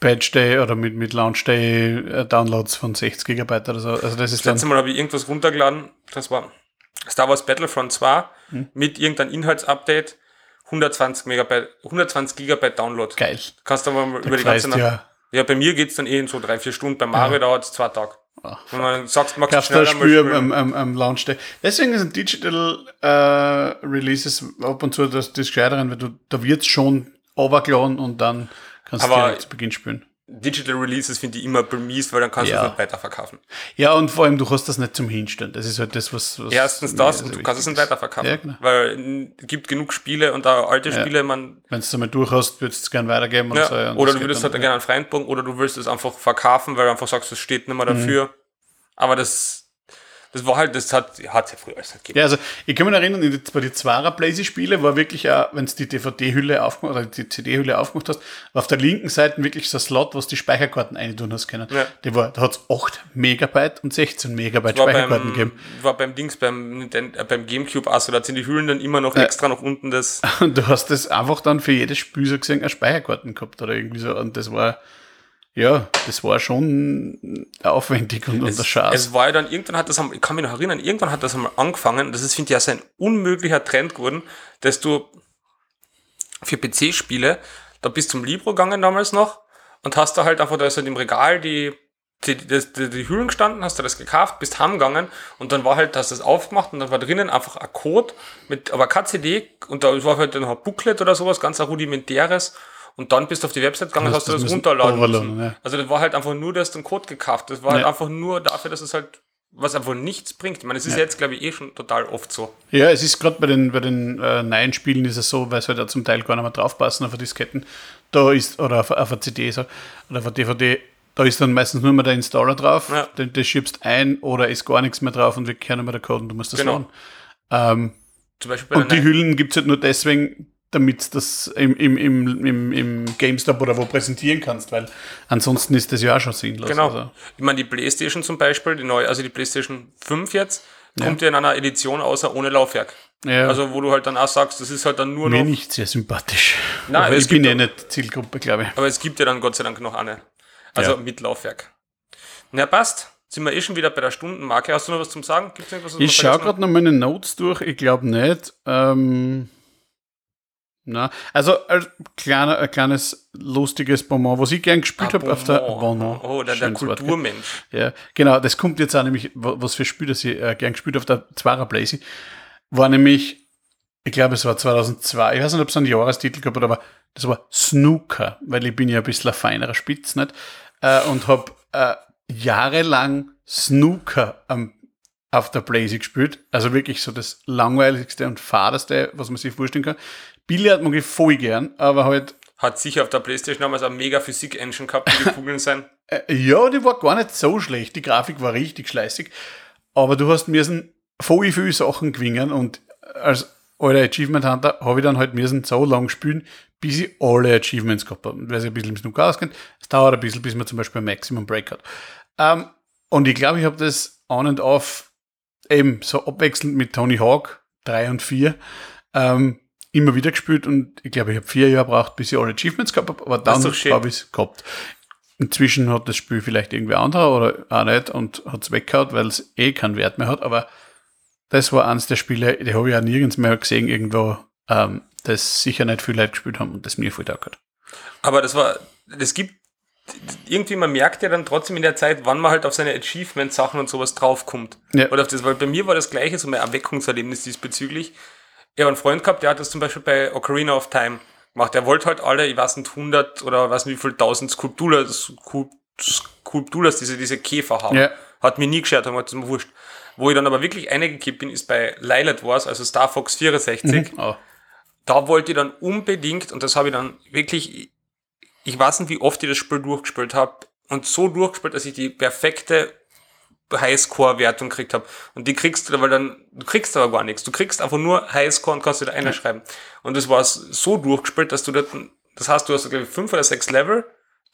Patch Day oder mit, mit Launch Day äh, Downloads von 60 Gigabyte oder so. Also das ist das letzte Mal habe ich irgendwas runtergeladen, das war Star Wars Battlefront 2 Hm. mit irgendeinem Inhaltsupdate, 120 Megabyte, 120 Gigabyte Download. geil. Kannst du aber mal über die ganze Nacht. ja, Ja, bei mir geht's dann eh in so drei, vier Stunden. Bei Mario dauert es zwei Tage. Wenn man sagt, magst du du ein schneller Spiel am, am, am, am Launch Day. Deswegen sind Digital äh, Releases ab und zu das, das Gescheiteren, weil du, da wird's schon overgeladen und dann kannst du direkt zu Beginn spielen. Digital Releases finde ich immer bemies, weil dann kannst Ja. du es nicht weiterverkaufen. Ja, und vor allem, du hast das nicht zum Hinstellen. Das ist halt das, was. was Erstens das und du kannst es nicht weiterverkaufen. Ja, genau. Weil es gibt genug Spiele und auch alte Spiele, man. Wenn du es einmal durch hast, würdest du es gerne weitergeben. und Ja, so, ja, und oder du würdest halt gerne einen Freundbogen oder du willst es einfach verkaufen, weil du einfach sagst, es steht nicht mehr Mhm. dafür. Aber das, das war halt, das hat hat ja früher alles nicht gegeben. Ja, also ich kann mich erinnern, in die, bei den Zwarer Blazy-Spiele war wirklich auch, wenn du die DVD-Hülle aufgemacht oder die CD-Hülle aufgemacht hast, war auf der linken Seite wirklich so ein Slot, du die Speicherkarten eintun hast können. Ja. Die war, da hat es 8 Megabyte und 16 Megabyte War Speicherkarten beim, gegeben. war beim Dings, beim, äh, beim Gamecube auch so, da sind die Hüllen dann immer noch extra nach unten das. Und du hast das einfach dann für jedes Spiel so gesehen, eine Speicherkarten gehabt oder irgendwie so. Und das war, ja, das war schon aufwendig und, und der Schatz. Es war ja dann, irgendwann hat das, ich kann mich noch erinnern, irgendwann hat das einmal angefangen, das ist, finde ich, ja so ein unmöglicher Trend geworden, dass du für PC-Spiele, da bist zum Libro gegangen damals noch und hast da halt einfach, da ist halt im Regal die, die, die, die, die Hüllen gestanden, hast du das gekauft, bist heimgegangen und dann war halt, hast du das aufgemacht und dann war drinnen einfach ein Code mit, aber CD und da war halt dann ein Booklet oder sowas, ganz ein rudimentäres und dann bist du auf die Website gegangen und Hast du das runterladen müssen. ja. Also das war halt einfach nur, dass du einen Code gekauft Das war halt Ja. einfach nur dafür, dass es halt was einfach nichts bringt. Ich meine, es ist jetzt, glaube ich, eh schon total oft so. Ja, es ist gerade bei den, bei den äh, neuen Spielen ist es so, weil sie halt auch zum Teil gar nicht mehr draufpassen auf die Disketten. Da ist, oder auf, auf eine CD so, oder auf eine DVD, da ist dann meistens nur mehr der Installer drauf, Ja. den, den schiebst ein oder ist gar nichts mehr drauf und wir kennen mehr der Code und du musst das Genau. laden. Ähm, Zum Beispiel bei und die Hüllen gibt es halt nur deswegen, damit das im, im, im, im, im GameStop oder wo präsentieren kannst, weil ansonsten ist das ja auch schon sinnlos. Genau. Also, Ich meine, die PlayStation zum Beispiel, die neue, also die PlayStation 5 jetzt, kommt ja in einer Edition außer ohne Laufwerk. ja, Also, wo du halt dann auch sagst, das ist halt dann nur mir noch. nicht sehr sympathisch. Nein, Aber ich bin ja nicht Zielgruppe, glaube ich. Aber es gibt ja dann Gott sei Dank noch eine. Also Ja. mit Laufwerk. Na, passt. Sind wir eh schon wieder bei der Stundenmarke. Hast du noch was zum Sagen? Gibt's irgendwas, Ich schaue gerade noch meine Notes durch. Ich glaube nicht. Ähm, na, also ein, kleiner, ein kleines lustiges Bonbon, was ich gern gespielt haben? habe auf der Bonbon. Oh, der, der? Kulturmensch. Ja, genau, das kommt jetzt auch nämlich, wa- was für Spiel, das ich äh, gern gespielt auf der Zwarer Blazy, war nämlich, ich glaube, es war 2002, ich weiß nicht, ob es einen Jahrestitel hat, aber das war Snooker, weil ich bin ja ein bisschen ein feinerer Spitz, nicht? Äh, und habe äh, jahrelang Snooker am, auf der Blazy gespielt, also wirklich so das langweiligste und fadeste, was man sich vorstellen kann. Billard mag ich voll gern, aber halt Hat sicher auf der Playstation damals eine mega Physik-Engine gehabt, die Kugeln sein. Äh, Ja, die war gar nicht so schlecht. Die Grafik war richtig schleißig. Aber du hast müssen voll viele Sachen gewinnen und als alter Achievement Hunter habe ich dann halt müssen so lang spielen, bis ich alle Achievements gehabt habe. Und Wer sich ein bisschen im Snooker auskennt, es dauert ein bisschen, bis man zum Beispiel ein Maximum Break hat. Ähm, und ich glaube, ich habe das on and off eben so abwechselnd mit Tony Hawk 3 und 4 ähm, immer wieder gespielt und ich glaube, ich habe vier Jahre gebraucht, bis ich alle Achievements gehabt habe, aber dann habe ich es gehabt. Inzwischen hat das Spiel vielleicht irgendwie anderer oder auch nicht und hat es weggehauen, weil es eh keinen Wert mehr hat, aber das war eines der Spiele, die habe ich auch nirgends mehr gesehen, irgendwo, ähm, das sicher nicht viele Leute gespielt haben und das mir voll hat. Aber das war, das gibt, irgendwie, man merkt ja dann trotzdem in der Zeit, wann man halt auf seine Achievement-Sachen und sowas draufkommt. Ja. Oder auf das, weil bei mir war das gleiche, so mein Erweckungserlebnis diesbezüglich. Ich habe einen Freund gehabt, der hat das zum Beispiel bei Ocarina of Time gemacht. Der wollte halt alle, ich weiß nicht, 100 oder weiß nicht wie viel, 1000 Skulpturas, Skulp- Skulpturas, diese, diese Käfer haben. Ja. Hat mir nie geschert, hat mir wurscht. Wo ich dann aber wirklich eingekippt bin, ist bei Lilith Wars, also Star Fox 64. Oh. Da wollte ich dann unbedingt, und das habe ich dann wirklich, ich weiß nicht, wie oft ich das Spiel durchgespielt habe, und so durchgespielt, dass ich die perfekte Highscore-Wertung gekriegt habe. Und die kriegst du, weil dann, du kriegst aber gar nichts. Du kriegst einfach nur Highscore und kannst wieder einschreiben. Und das war so durchgespielt, dass du dort, das heißt, du hast, glaube ich, fünf oder sechs Level,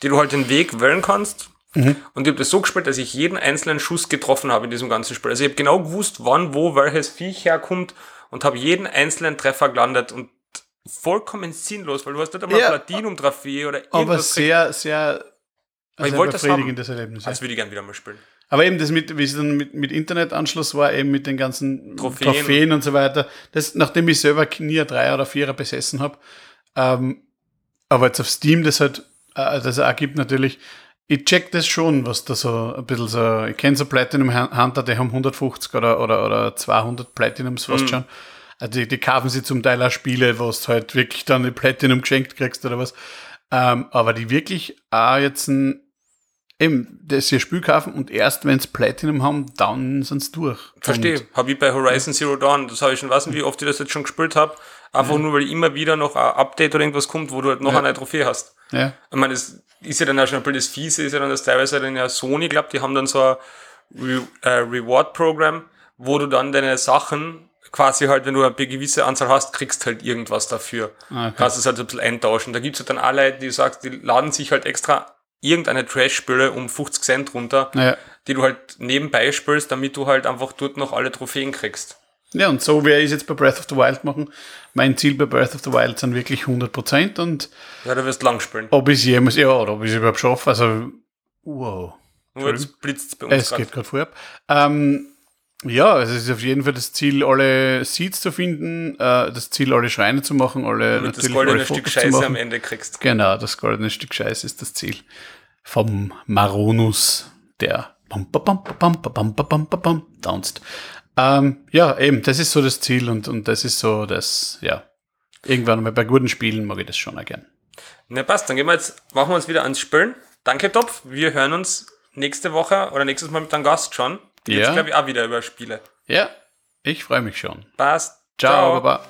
die du halt den Weg wählen kannst. Und ich habe das so gespielt, dass ich jeden einzelnen Schuss getroffen habe in diesem ganzen Spiel. Also ich habe genau gewusst, wann, wo, welches Viech herkommt und habe jeden einzelnen Treffer gelandet und vollkommen sinnlos, weil du hast nicht einmal Ja. Platinum-Trophäe oder Aber irgendwas sehr, sehr, Aber ich sehr wollte das haben. befriedigendes Erlebnis. Ja. Das würde ich gerne wieder mal spielen. Aber eben das mit, wie es dann mit, mit Internetanschluss war, eben mit den ganzen Trophäen. Trophäen, und so weiter. Das, nachdem ich selber nie ein Dreier oder Vierer besessen habe, ähm, aber jetzt auf Steam das halt, äh, das ergibt natürlich, ich check das schon, was da so ein bisschen so, ich kenne so Platinum Hunter, die haben 150 oder, oder, oder 200 Platinums fast Mhm. schon. Also die, die kaufen sie zum Teil auch Spiele, wo du halt wirklich dann die Platinum geschenkt kriegst oder was. Ähm, aber die wirklich auch jetzt ein, eben, das ihr Spiel kaufen und erst wenn sie Platinum haben, dann sind sie durch. Verstehe. Habe ich bei Horizon Zero Dawn, das habe ich schon, weiß nicht, wie oft ich das jetzt schon gespielt habe. Einfach nur, weil immer wieder noch ein Update oder irgendwas kommt, wo du halt noch Ja. eine Trophäe hast. Ja. Ich meine, das ist ja dann auch schon ein bisschen das Fiese, ist ja dann das teilweise dann ja Sony, glaubt, die haben dann so ein Re äh, Reward-Programm, wo du dann deine Sachen quasi halt, wenn du eine gewisse Anzahl hast, kriegst halt irgendwas dafür. Ah, okay. Kannst es halt so ein bisschen eintauschen. Da gibt's halt dann alle Leute, die sagst, die laden sich halt extra irgendeine Trash-Spiele um 50 Cent runter, Ja. die du halt nebenbei spielst, damit du halt einfach dort noch alle Trophäen kriegst. ja, und so werde ich es jetzt bei Breath of the Wild machen. Mein Ziel bei Breath of the Wild sind wirklich 100% und Ja, da wirst du lang spielen. ob ich es jemals, ja, oder ob ich es überhaupt schaffe, also, wow. Nur jetzt blitzt bei uns Es grad. geht gerade vorab. Ähm, ja, es ist auf jeden Fall das Ziel, alle Seeds zu finden, äh, das Ziel, alle Schreine zu machen, alle Damit das goldene Stück Scheiße am Ende kriegst. Genau, das goldene Stück Scheiße ist das Ziel vom Maronus, der bam, bam, bam, bam, bam, bam, bam, downst. Ähm, ja, eben, das ist so das Ziel und, und das ist so das, ja, irgendwann mal bei guten Spielen mag ich das schon auch gern. Na passt, dann gehen wir jetzt, machen wir uns wieder ans Spülen. Danke, Topf. Wir hören uns nächste Woche oder nächstes Mal mit einem Gast schon. Jetzt Ja. glaube ich auch wieder über Spiele. Ja, ich freue mich schon. Passt. Ciao, Baba.